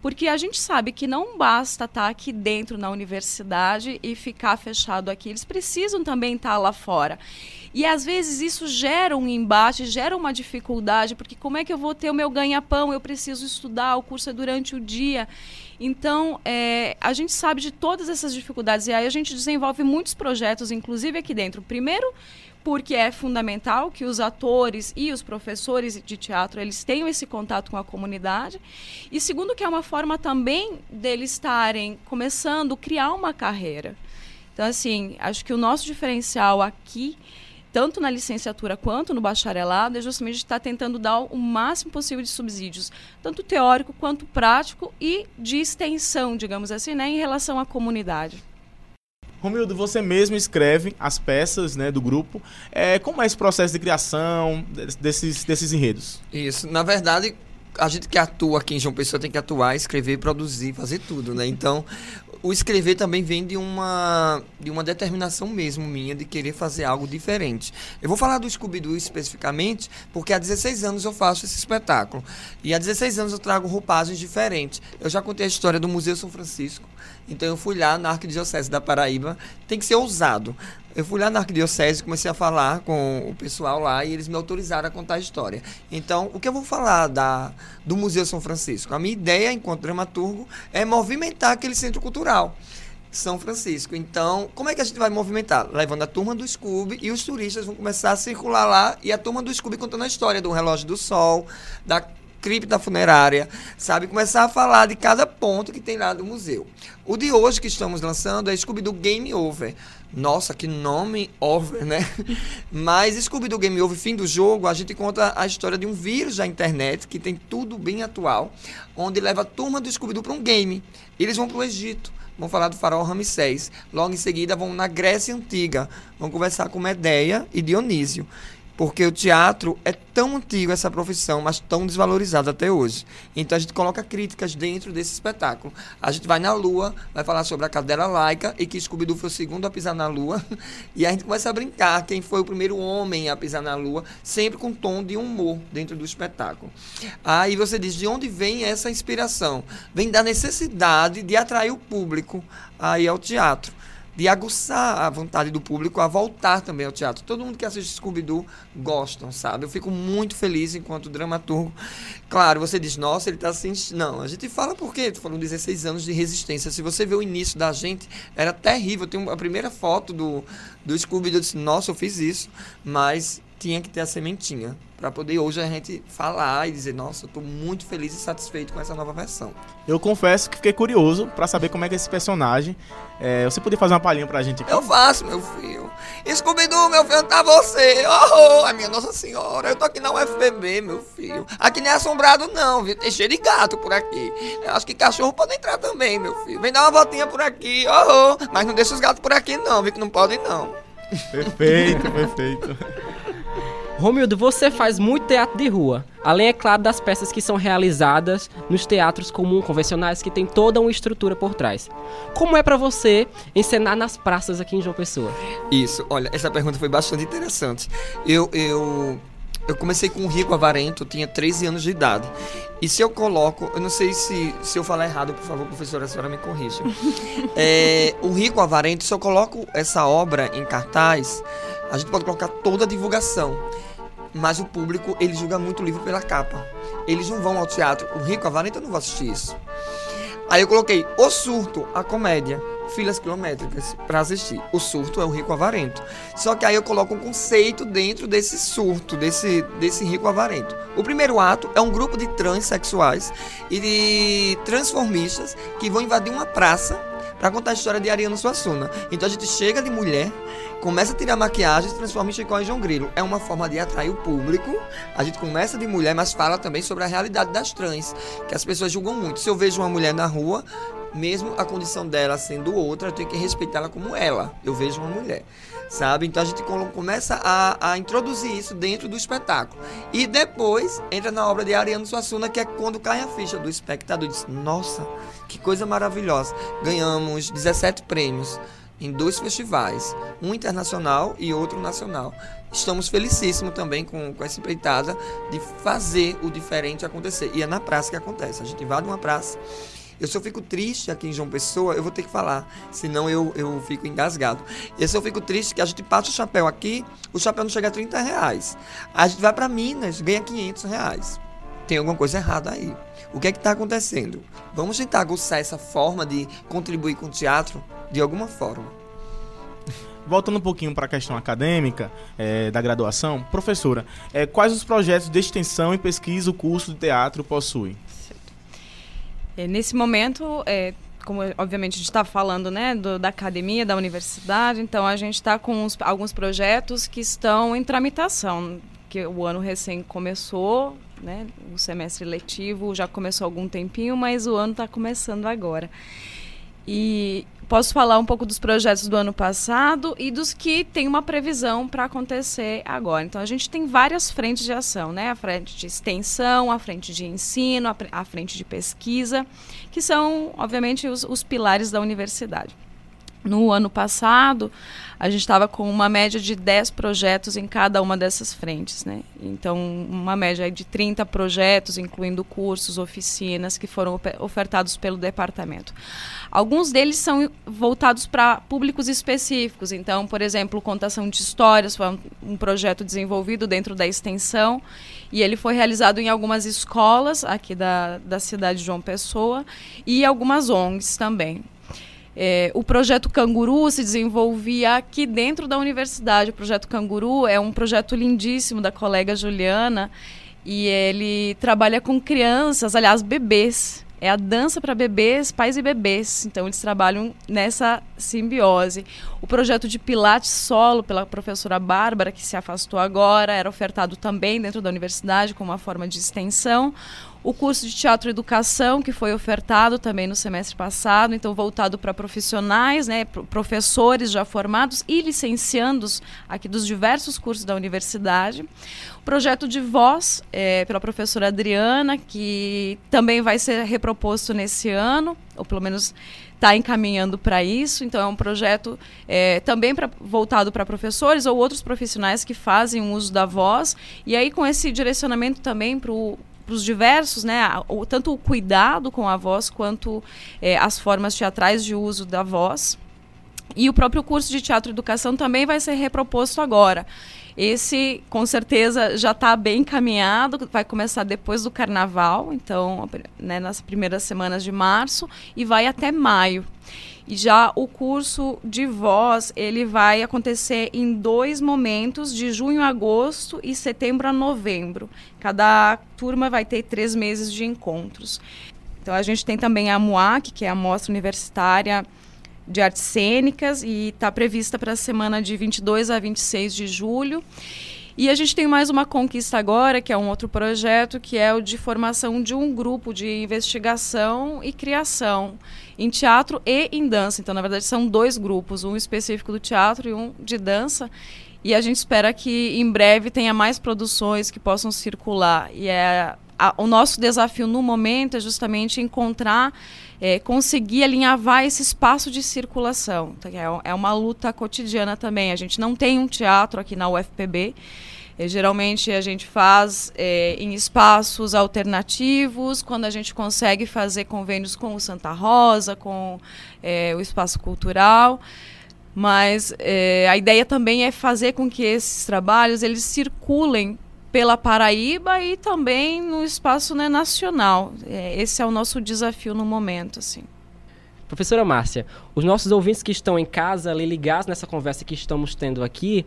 O: Porque a gente sabe que não basta estar aqui dentro na universidade e ficar fechado aqui. Eles precisam também estar lá fora. E às vezes isso gera um embate, gera uma dificuldade, porque como é que eu vou ter o meu ganha-pão? Eu preciso estudar, o curso é durante o dia. Então, é, a gente sabe de todas essas dificuldades e aí a gente desenvolve muitos projetos, inclusive aqui dentro. Primeiro, porque é fundamental que os atores e os professores de teatro eles tenham esse contato com a comunidade. E segundo que é uma forma também deles estarem começando a criar uma carreira. Então assim acho que o nosso diferencial aqui tanto na licenciatura quanto no bacharelado é justamente estar tentando dar o máximo possível de subsídios tanto teórico quanto prático e de extensão digamos assim né, em relação à comunidade
B: Romildo, você mesmo escreve as peças né, do grupo. É, como é esse processo de criação desses, desses enredos?
N: Isso. Na verdade, a gente que atua aqui em João Pessoa tem que atuar, escrever, produzir, fazer tudo, né? Então, o escrever também vem de uma, de uma determinação mesmo minha de querer fazer algo diferente. Eu vou falar do Scooby-Doo especificamente, porque há 16 anos eu faço esse espetáculo. E há 16 anos eu trago roupagens diferentes. Eu já contei a história do Museu São Francisco, então eu fui lá na Arquidiocese da Paraíba. Tem que ser ousado. Eu fui lá na Arquidiocese, comecei a falar com o pessoal lá e eles me autorizaram a contar a história. Então, o que eu vou falar da, do Museu São Francisco? A minha ideia, enquanto dramaturgo, é movimentar aquele centro cultural. São Francisco. Então, como é que a gente vai movimentar? Levando a turma do Scooby e os turistas vão começar a circular lá e a turma do Scooby contando a história do relógio do sol, da cripta funerária, sabe? Começar a falar de cada ponto que tem lá do museu. O de hoje que estamos lançando é Scooby do Game Over. Nossa, que nome over, né? Mas Scooby do Game Over, fim do jogo, a gente conta a história de um vírus da internet que tem tudo bem atual, onde leva a turma do Scooby para um game. Eles vão para o Egito vão falar do faraó Ramsés. Logo em seguida vão na Grécia Antiga, vão conversar com Medeia e Dionísio. Porque o teatro é tão antigo, essa profissão, mas tão desvalorizado até hoje. Então a gente coloca críticas dentro desse espetáculo. A gente vai na Lua, vai falar sobre a cadela laica e que Scooby-Doo foi o segundo a pisar na Lua. E a gente começa a brincar quem foi o primeiro homem a pisar na Lua, sempre com tom de humor dentro do espetáculo. Aí você diz, de onde vem essa inspiração? Vem da necessidade de atrair o público aí ao teatro de aguçar a vontade do público a voltar também ao teatro. Todo mundo que assiste Scooby-Doo gostam, sabe? Eu fico muito feliz enquanto dramaturgo. Claro, você diz, nossa, ele está assim. Não, a gente fala porque foram 16 anos de resistência. Se você vê o início da gente, era terrível. Tem a primeira foto do, do Scooby-Doo, eu disse, nossa, eu fiz isso. Mas tinha que ter a sementinha para poder hoje a gente falar e dizer, nossa, eu tô muito feliz e satisfeito com essa nova versão.
B: Eu confesso que fiquei curioso para saber como é que é esse personagem. É, você poderia fazer uma palhinha pra gente aqui?
N: Eu faço, meu filho. Scooby-Doo, meu filho, tá você. Oh, a minha Nossa Senhora, eu tô aqui na UFPB, meu filho. Aqui nem é assombrado não, viu? Tem cheio de gato por aqui. Eu acho que cachorro pode entrar também, meu filho. Vem dar uma voltinha por aqui, oh, oh. mas não deixa os gatos por aqui não, viu? Que não podem não.
B: Perfeito, perfeito.
C: Romildo, você faz muito teatro de rua. Além, é claro, das peças que são realizadas nos teatros comuns, convencionais, que tem toda uma estrutura por trás. Como é para você encenar nas praças aqui em João Pessoa?
N: Isso, olha, essa pergunta foi bastante interessante. Eu, eu, eu comecei com o Rico Avarento, tinha 13 anos de idade. E se eu coloco, eu não sei se, se eu falar errado, por favor, professora, a senhora me corrija. é, o Rico Avarento, se eu coloco essa obra em cartaz, a gente pode colocar toda a divulgação mas o público ele julga muito o livro pela capa. Eles não vão ao teatro. O Rico Avarenta não vai assistir isso. Aí eu coloquei O Surto, a comédia, filas quilométricas para assistir. O surto é o rico avarento. Só que aí eu coloco um conceito dentro desse surto, desse, desse rico avarento. O primeiro ato é um grupo de transexuais e de transformistas que vão invadir uma praça para contar a história de Ariano Suassuna. Então a gente chega de mulher, começa a tirar maquiagem e se transforma em Chicó e João Grilo. É uma forma de atrair o público. A gente começa de mulher, mas fala também sobre a realidade das trans, que as pessoas julgam muito. Se eu vejo uma mulher na rua, mesmo a condição dela sendo outra, eu tenho que respeitá-la como ela. Eu vejo uma mulher. sabe? Então a gente começa a, a introduzir isso dentro do espetáculo. E depois entra na obra de Ariano Suassuna, que é quando cai a ficha do espectador. Diz, nossa, que coisa maravilhosa. Ganhamos 17 prêmios em dois festivais, um internacional e outro nacional. Estamos felicíssimos também com, com essa empreitada de fazer o diferente acontecer. E é na praça que acontece. A gente invade uma praça eu se eu fico triste aqui em João Pessoa, eu vou ter que falar, senão eu, eu fico engasgado. E se eu fico triste que a gente passa o chapéu aqui, o chapéu não chega a 30 reais. A gente vai para Minas, ganha 500 reais. Tem alguma coisa errada aí. O que é que está acontecendo? Vamos tentar aguçar essa forma de contribuir com o teatro de alguma forma.
B: Voltando um pouquinho para a questão acadêmica é, da graduação, professora, é, quais os projetos de extensão e pesquisa o curso de teatro possui?
O: É, nesse momento, é, como obviamente a gente está falando né, do, da academia, da universidade, então a gente está com uns, alguns projetos que estão em tramitação, que o ano recém começou, né, o semestre letivo já começou há algum tempinho, mas o ano está começando agora. E posso falar um pouco dos projetos do ano passado e dos que tem uma previsão para acontecer agora. Então, a gente tem várias frentes de ação, né? A frente de extensão, a frente de ensino, a, frente de pesquisa, que são, obviamente, os, os pilares da universidade. No ano passado, a gente estava com uma média de 10 projetos em cada uma dessas frentes. Né? Então, uma média de 30 projetos, incluindo cursos, oficinas, que foram ofertados pelo departamento. Alguns deles são voltados para públicos específicos. Então, por exemplo, Contação de Histórias foi um, projeto desenvolvido dentro da extensão e ele foi realizado em algumas escolas aqui da, da cidade de João Pessoa e algumas ONGs também. É, o projeto Canguru se desenvolvia aqui dentro da universidade. O projeto Canguru é um projeto lindíssimo da colega Juliana e ele trabalha com crianças, aliás, bebês. É a dança para bebês, pais e bebês. Então, eles trabalham nessa simbiose. O projeto de Pilates solo, pela professora Bárbara, que se afastou agora, era ofertado também dentro da universidade como uma forma de extensão o curso de teatro e educação que foi ofertado também no semestre passado, então voltado para profissionais, né, professores já formados e licenciandos aqui dos diversos cursos da universidade. O projeto de voz é, pela professora Adriana, que também vai ser reproposto nesse ano, ou pelo menos está encaminhando para isso. Então, é um projeto é, também pra, voltado para professores ou outros profissionais que fazem uso da voz. E aí, com esse direcionamento também para para os diversos, né, o, tanto o cuidado com a voz quanto é, as formas teatrais de uso da voz. E o próprio curso de teatro e educação também vai ser reproposto agora. Esse, com certeza, já está bem encaminhado, vai começar depois do carnaval, então, né, nas primeiras semanas de março, e vai até maio. E já o curso de voz, ele vai acontecer em dois momentos, de junho a agosto e setembro a novembro. Cada turma vai ter três meses de encontros. Então a gente tem também a MUAC, que é a Mostra Universitária de Artes Cênicas, e está prevista para a semana de 22 a 26 de julho. E a gente tem mais uma conquista agora, que é um outro projeto, que é o de formação de um grupo de investigação e criação em teatro e em dança. Então, na verdade, são dois grupos, um específico do teatro e um de dança. E a gente espera que em breve tenha mais produções que possam circular. E é a, o nosso desafio no momento é justamente encontrar, é, conseguir alinhavar esse espaço de circulação. Então, é, é uma luta cotidiana também. A gente não tem um teatro aqui na UFPB. É, geralmente a gente faz é, em espaços alternativos, quando a gente consegue fazer convênios com o Santa Rosa, com é, o espaço cultural. Mas é, a ideia também é fazer com que esses trabalhos eles circulem pela Paraíba e também no espaço né, nacional. É, esse é o nosso desafio no momento, assim.
C: Professora Márcia, os nossos ouvintes que estão em casa ali ligados nessa conversa que estamos tendo aqui,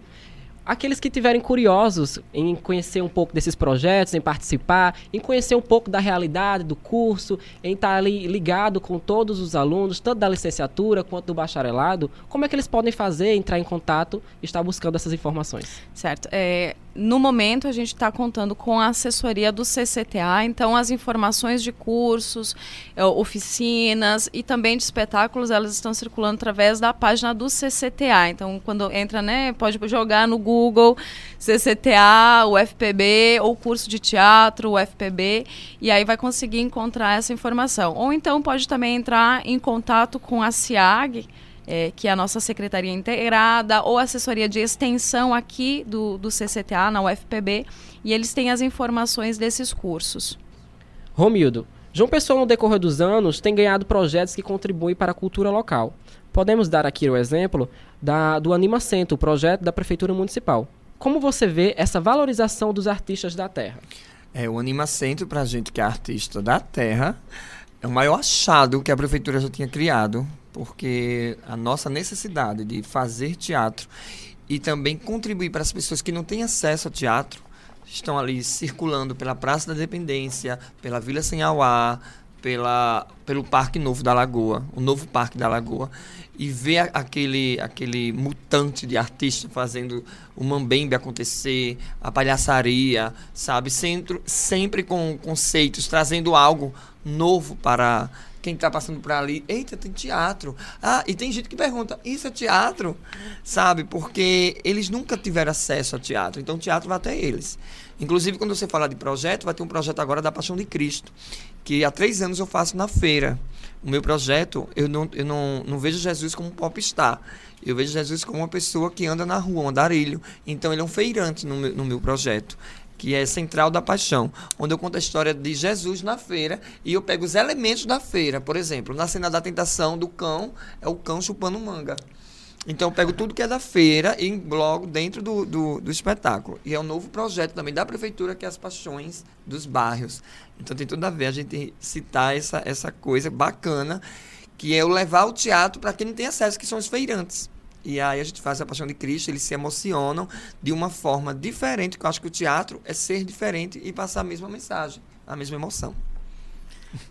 C: aqueles que tiverem curiosos em conhecer um pouco desses projetos, em participar, em conhecer um pouco da realidade do curso, em estar ali ligado com todos os alunos, tanto da licenciatura quanto do bacharelado, como é que eles podem fazer, entrar em contato e estar buscando essas informações?
O: Certo. É, no momento, a gente está contando com a assessoria do CCTA, então as informações de cursos, é, oficinas e também de espetáculos, elas estão circulando através da página do CCTA. Então, quando entra, né, pode jogar no Google CCTA, o FPB, ou curso de teatro, o FPB, e aí vai conseguir encontrar essa informação. Ou então pode também entrar em contato com a CIAG, é, que é a nossa secretaria integrada, ou assessoria de extensão aqui do, do CCTA, na UFPB, e eles têm as informações desses cursos.
C: Romildo, João Pessoa, no decorrer dos anos, tem ganhado projetos que contribuem para a cultura local. Podemos dar aqui o exemplo da, do Anima Centro, o projeto da Prefeitura Municipal. Como você vê essa valorização dos artistas da terra?
N: É, o Anima Centro, para a gente que é artista da terra, é o maior achado que a prefeitura já tinha criado porque a nossa necessidade de fazer teatro e também contribuir para as pessoas que não têm acesso ao teatro estão ali circulando pela Praça da Dependência, pela Vila Senhauá, pela pelo Parque Novo da Lagoa, o novo Parque da Lagoa, e ver aquele aquele mutante de artista fazendo o mambembe acontecer, a palhaçaria, sabe, sempre, sempre com conceitos, trazendo algo novo para quem está passando por ali, eita, tem teatro. Ah, e tem gente que pergunta, isso é teatro? Sabe? Porque eles nunca tiveram acesso a teatro, então o teatro vai até eles. Inclusive, quando você fala de projeto, vai ter um projeto agora da Paixão de Cristo, que há três anos eu faço na feira. O meu projeto, eu não, eu não, não vejo Jesus como um popstar. Eu vejo Jesus como uma pessoa que anda na rua, um andarilho. Então, ele é um feirante no meu, no meu projeto que é Central da Paixão, onde eu conto a história de Jesus na feira e eu pego os elementos da feira. Por exemplo, na cena da tentação do cão, é o cão chupando manga. Então eu pego tudo que é da feira e englobo dentro do, do, do, espetáculo. E é um novo projeto também da prefeitura, que é as paixões dos bairros. Então tem tudo a ver a gente citar essa, essa coisa bacana, que é o levar o teatro para quem não tem acesso, que são os feirantes. E aí a gente faz a Paixão de Cristo, eles se emocionam de uma forma diferente, que eu acho que o teatro é ser diferente e passar a mesma mensagem, a mesma emoção.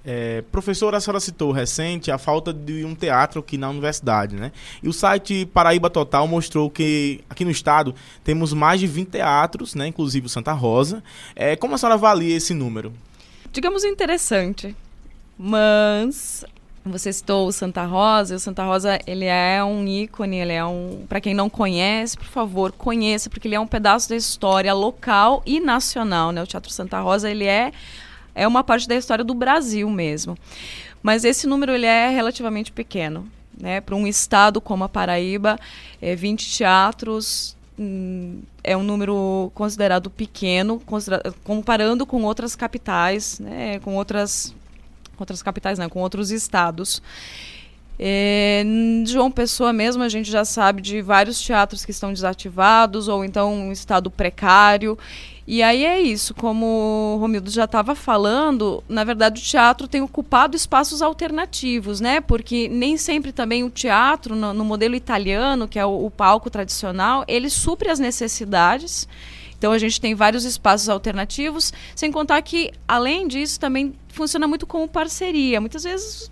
B: É, professora, a senhora citou recente a falta de um teatro aqui na universidade, né? E o site Paraíba Total mostrou que aqui no estado temos mais de 20 teatros, né? Inclusive o Santa Rosa. É, como a senhora avalia esse número?
O: Digamos interessante, mas você citou o Santa Rosa, o Santa Rosa ele é um ícone, ele é um, para quem não conhece, por favor, conheça, porque ele é um pedaço da história local e nacional, né? O Teatro Santa Rosa, ele é é uma parte da história do Brasil mesmo. Mas esse número ele é relativamente pequeno, né? Para um estado como a Paraíba, é, 20 teatros hum, é um número considerado pequeno, comparando com outras capitais, né? Com outras com outras capitais, né, com outros estados. É, João Pessoa mesmo, a gente já sabe de vários teatros que estão desativados ou então um estado precário. E aí é isso, como o Romildo já estava falando, na verdade o teatro tem ocupado espaços alternativos, né? Porque nem sempre também o teatro, no, no modelo italiano, que é o, o palco tradicional, ele supre as necessidades. Então a gente tem vários espaços alternativos, sem contar que, além disso, também funciona muito como parceria. Muitas vezes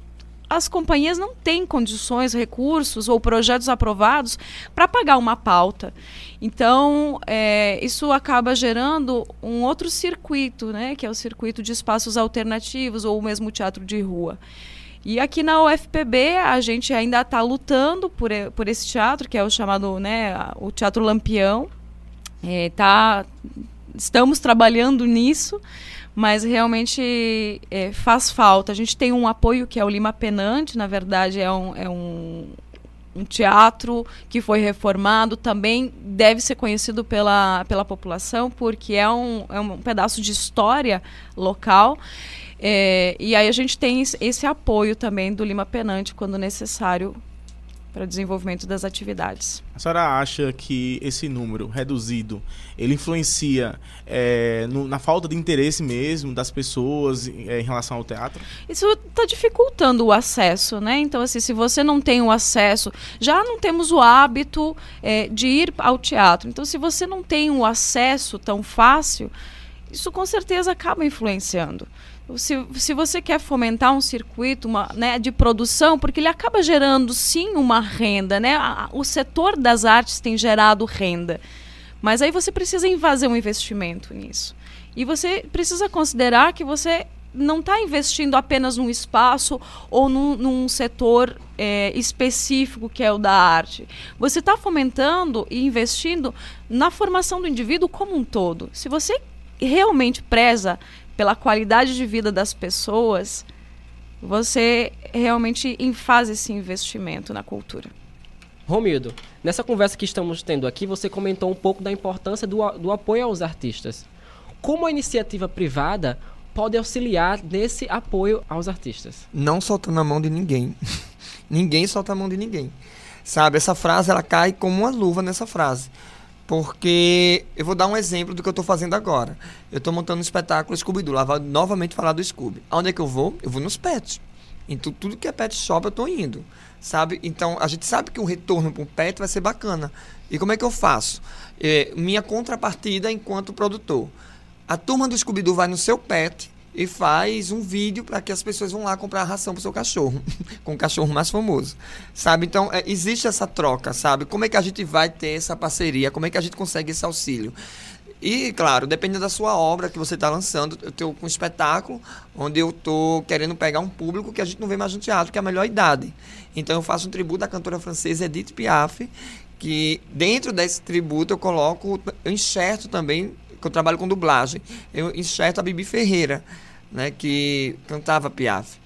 O: as companhias não têm condições, recursos ou projetos aprovados para pagar uma pauta. Então, é, isso acaba gerando um outro circuito, né, que é o circuito de espaços alternativos ou mesmo teatro de rua. E aqui na UFPB a gente ainda está lutando por, por esse teatro, que é o chamado né, o Teatro Lampião, é, tá, estamos trabalhando nisso, mas realmente é, faz falta. A gente tem um apoio que é o Lima Penante, na verdade é um, é um, um teatro que foi reformado, também deve ser conhecido pela, pela população, porque é um, é um pedaço de história local. É, e aí a gente tem esse apoio também do Lima Penante quando necessário para o desenvolvimento das atividades.
B: A senhora acha que esse número reduzido, ele influencia é, no, na falta de interesse mesmo das pessoas é, em relação ao teatro?
O: Isso está dificultando o acesso, né? Então, assim, se você não tem o acesso, já não temos o hábito é, de ir ao teatro. Então, se você não tem o acesso tão fácil, isso com certeza acaba influenciando se, se você quer fomentar um circuito uma, né, de produção, porque ele acaba gerando sim uma renda, né? o setor das artes tem gerado renda. Mas aí você precisa fazer um investimento nisso. E você precisa considerar que você não está investindo apenas num espaço ou num, num setor é, específico que é o da arte. Você está fomentando e investindo na formação do indivíduo como um todo. Se você realmente preza pela qualidade de vida das pessoas, você realmente faz esse investimento na cultura.
C: Romildo, nessa conversa que estamos tendo aqui, você comentou um pouco da importância do, do apoio aos artistas. Como a iniciativa privada pode auxiliar nesse apoio aos artistas?
N: Não soltando a mão de ninguém. ninguém solta a mão de ninguém. Sabe, essa frase ela cai como uma luva nessa frase. Porque eu vou dar um exemplo do que eu estou fazendo agora. Eu estou montando um espetáculo Scooby-Doo. Lá vou novamente falar do Scooby. Aonde é que eu vou? Eu vou nos pets. Então, tudo que é pet shop eu estou indo. Sabe? Então, a gente sabe que o retorno para um pet vai ser bacana. E como é que eu faço? É, minha contrapartida enquanto produtor. A turma do Scooby-Doo vai no seu pet e faz um vídeo para que as pessoas vão lá comprar ração para o seu cachorro, com o cachorro mais famoso, sabe? Então, é, existe essa troca, sabe? Como é que a gente vai ter essa parceria? Como é que a gente consegue esse auxílio? E, claro, dependendo da sua obra que você está lançando, eu estou com um espetáculo onde eu estou querendo pegar um público que a gente não vê mais no teatro, que é a melhor idade. Então, eu faço um tributo à cantora francesa Edith Piaf, que dentro desse tributo eu coloco, eu enxerto também, eu trabalho com dublagem, eu enxerto a Bibi Ferreira, né, que cantava Piaf.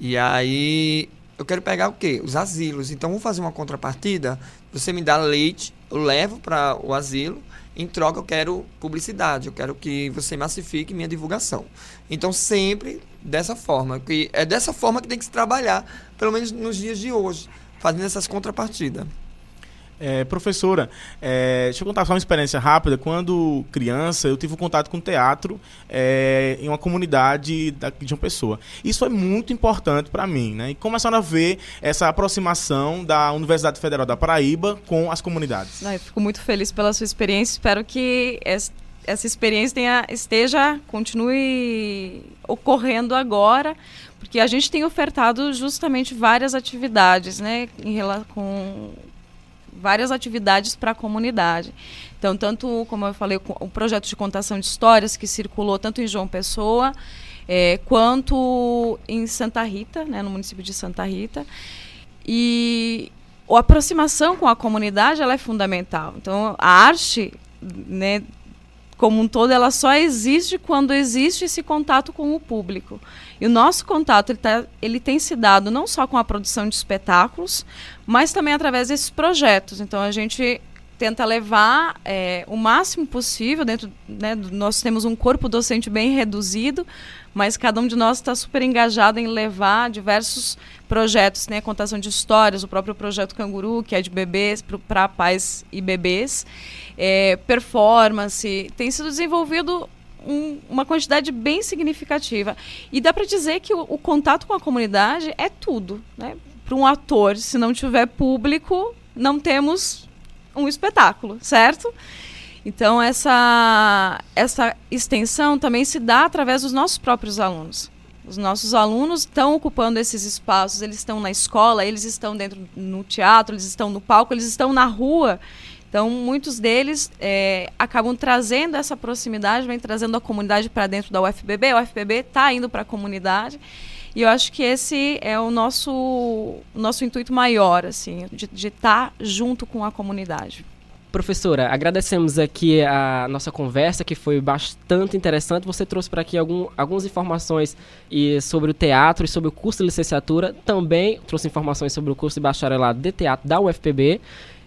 N: E aí eu quero pegar o quê? Os asilos. Então vamos fazer uma contrapartida. Você me dá leite, eu levo para o asilo. Em troca eu quero publicidade, eu quero que você massifique minha divulgação. Então sempre dessa forma, que é dessa forma que tem que se trabalhar, pelo menos nos dias de hoje, fazendo essas contrapartidas.
B: É, professora, é, deixa eu contar só uma experiência rápida. Quando criança, eu tive um contato com teatro é, em uma comunidade daqui de uma pessoa. Isso foi muito importante para mim, né? E começaram a ver essa aproximação da Universidade Federal da Paraíba com as comunidades.
O: eu fico muito feliz pela sua experiência. Espero que essa experiência tenha, esteja, continue ocorrendo agora, porque a gente tem ofertado justamente várias atividades, né, em relação com várias atividades para a comunidade. Então, tanto, como eu falei, o projeto de contação de histórias que circulou tanto em João Pessoa, é, quanto em Santa Rita, né, no município de Santa Rita. E a aproximação com a comunidade ela é fundamental. Então, a arte, né, como um todo, ela só existe quando existe esse contato com o público. E o nosso contato ele, tá, ele tem se dado não só com a produção de espetáculos, mas também através desses projetos. Então a gente tenta levar é, o máximo possível dentro né, nós temos um corpo docente bem reduzido mas cada um de nós está super engajado em levar diversos projetos né contação de histórias o próprio projeto canguru que é de bebês para pais e bebês é, performance tem sido desenvolvido um, uma quantidade bem significativa. E dá para dizer que o, o, contato com a comunidade é tudo. Né? Para um ator, se não tiver público, não temos um espetáculo, certo? Então, essa, essa extensão também se dá através dos nossos próprios alunos. Os nossos alunos estão ocupando esses espaços, eles estão na escola, eles estão dentro no teatro, eles estão no palco, eles estão na rua. Então, muitos deles é, acabam trazendo essa proximidade, vem trazendo a comunidade para dentro da UFBB. A UFBB está indo para a comunidade. E eu acho que esse é o nosso, nosso intuito maior, assim, de estar tá junto com a comunidade.
C: Professora, agradecemos aqui a nossa conversa, que foi bastante interessante. Você trouxe para aqui algum, algumas informações e, sobre o teatro e sobre o curso de licenciatura. Também trouxe informações sobre o curso de bacharelado de teatro da UFPB.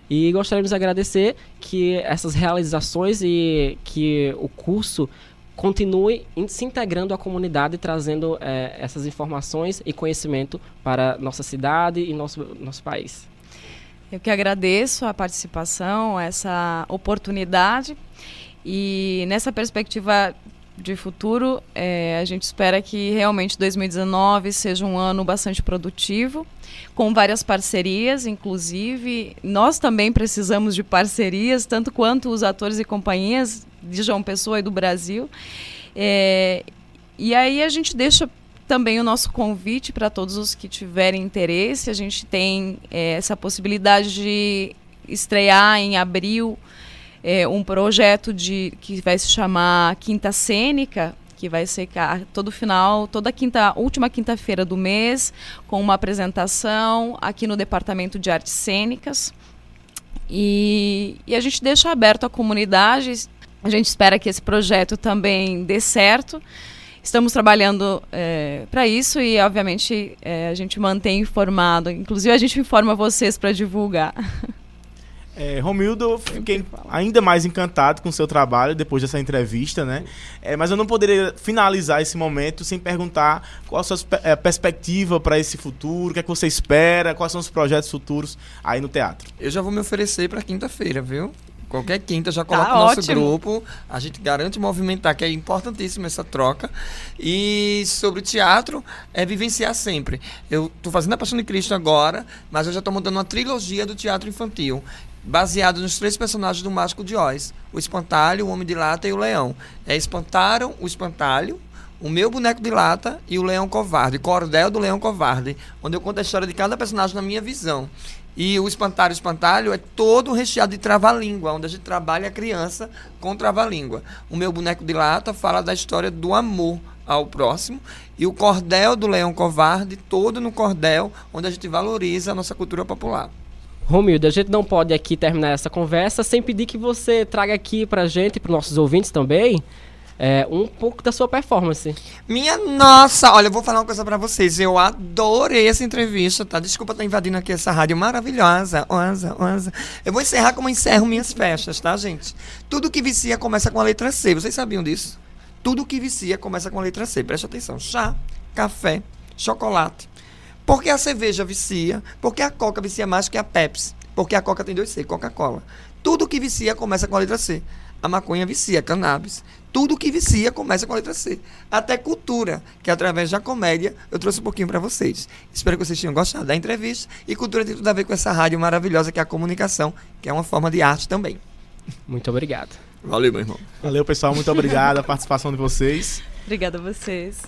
C: E gostaríamos de agradecer que essas realizações e que o curso continue se integrando à comunidade, trazendo é, essas informações e conhecimento para nossa cidade e nosso, nosso país.
O: Eu que agradeço a participação, essa oportunidade. E nessa perspectiva de futuro, é, a gente espera que realmente 2019 seja um ano bastante produtivo, com várias parcerias, inclusive. Nós também precisamos de parcerias, tanto quanto os atores e companhias de João Pessoa e do Brasil. É, e aí a gente deixa também o nosso convite para todos os que tiverem interesse. A gente tem é, essa possibilidade de estrear em abril é, um projeto de que vai se chamar Quinta Cênica, que vai ser todo final, toda quinta, última quinta-feira do mês, com uma apresentação aqui no Departamento de Artes Cênicas. E, e a gente deixa aberto a comunidade. A gente espera que esse projeto também dê certo. Estamos trabalhando é, para isso e, obviamente, é, a gente mantém informado. Inclusive, a gente informa vocês para divulgar.
B: É, Romildo, fiquei ainda mais encantado com o seu trabalho depois dessa entrevista, né? É, mas eu não poderia finalizar esse momento sem perguntar qual a sua é, perspectiva para esse futuro, o que é que você espera, quais são os projetos futuros aí no teatro.
N: Eu já vou me oferecer para quinta-feira, viu? Qualquer quinta já coloca tá o nosso ótimo. grupo. A gente garante movimentar, que é importantíssimo essa troca. E sobre o teatro, é vivenciar sempre. Eu estou fazendo a Paixão de Cristo agora, mas eu já estou montando uma trilogia do teatro infantil baseado nos três personagens do Mágico de Oz: o Espantalho, o Homem de Lata e o Leão. É Espantaram o Espantalho, o meu boneco de lata e o Leão Covarde, Cordel do Leão Covarde, onde eu conto a história de cada personagem na minha visão. E o Espantalho, Espantalho é todo recheado de trava-língua, onde a gente trabalha a criança com trava-língua. O meu boneco de lata fala da história do amor ao próximo. E o Cordel do Leão Covarde, todo no cordel, onde a gente valoriza a nossa cultura popular.
C: Romildo, a gente não pode aqui terminar essa conversa sem pedir que você traga aqui pra gente, para nossos ouvintes também, é, um pouco da sua performance.
N: Minha nossa, olha, eu vou falar uma coisa para vocês. Eu adorei essa entrevista, tá? Desculpa estar invadindo aqui essa rádio maravilhosa. Oza, oza. Eu vou encerrar como encerro minhas festas, tá, gente? Tudo que vicia começa com a letra C. Vocês sabiam disso? Tudo que vicia começa com a letra C. Preste atenção. Chá, café, chocolate, porque a cerveja vicia, porque a Coca vicia mais que a Pepsi, porque a Coca tem dois C, Coca-Cola. Tudo que vicia começa com a letra C. A maconha vicia, cannabis. Tudo que vicia começa com a letra C. Até cultura, que através da comédia eu trouxe um pouquinho para vocês. Espero que vocês tenham gostado da entrevista. E cultura tem tudo a ver com essa rádio maravilhosa que é a comunicação, que é uma forma de arte também.
C: Muito obrigado.
N: Valeu, meu irmão.
B: Valeu, pessoal. Muito obrigado a participação de vocês.
O: Obrigada a vocês.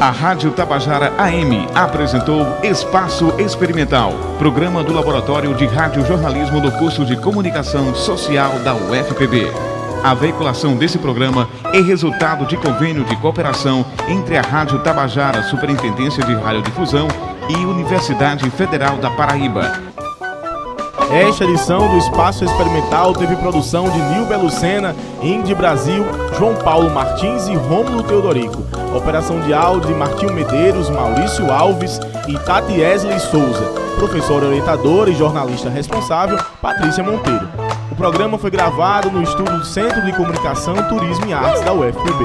A: A Rádio Tabajara AM apresentou Espaço Experimental, programa do Laboratório de Rádio Jornalismo do curso de Comunicação Social da UFPB. A veiculação desse programa é resultado de convênio de cooperação entre a Rádio Tabajara Superintendência de Radiodifusão e Universidade Federal da Paraíba.
B: Esta edição do Espaço Experimental teve produção de Nil Belucena, Indy Brasil, João Paulo Martins e Rômulo Teodorico. Operação de áudio de Martinho Medeiros, Maurício Alves e Tati Esley Souza. Professora orientadora e jornalista responsável, Patrícia Monteiro. O programa foi gravado no estúdio do Centro de Comunicação, Turismo e Artes da UFPB.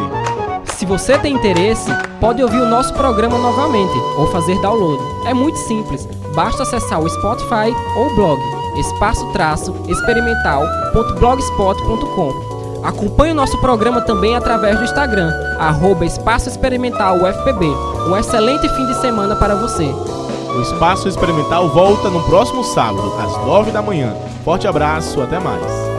C: Se você tem interesse, pode ouvir o nosso programa novamente ou fazer download. É muito simples, basta acessar o Spotify ou o blog espaço-experimental.blogspot.com. Acompanhe o nosso programa também através do Instagram, arroba Espaço Experimental UFPB. Um excelente fim de semana para você.
B: O Espaço Experimental volta no próximo sábado, às nove da manhã. Forte abraço, até mais.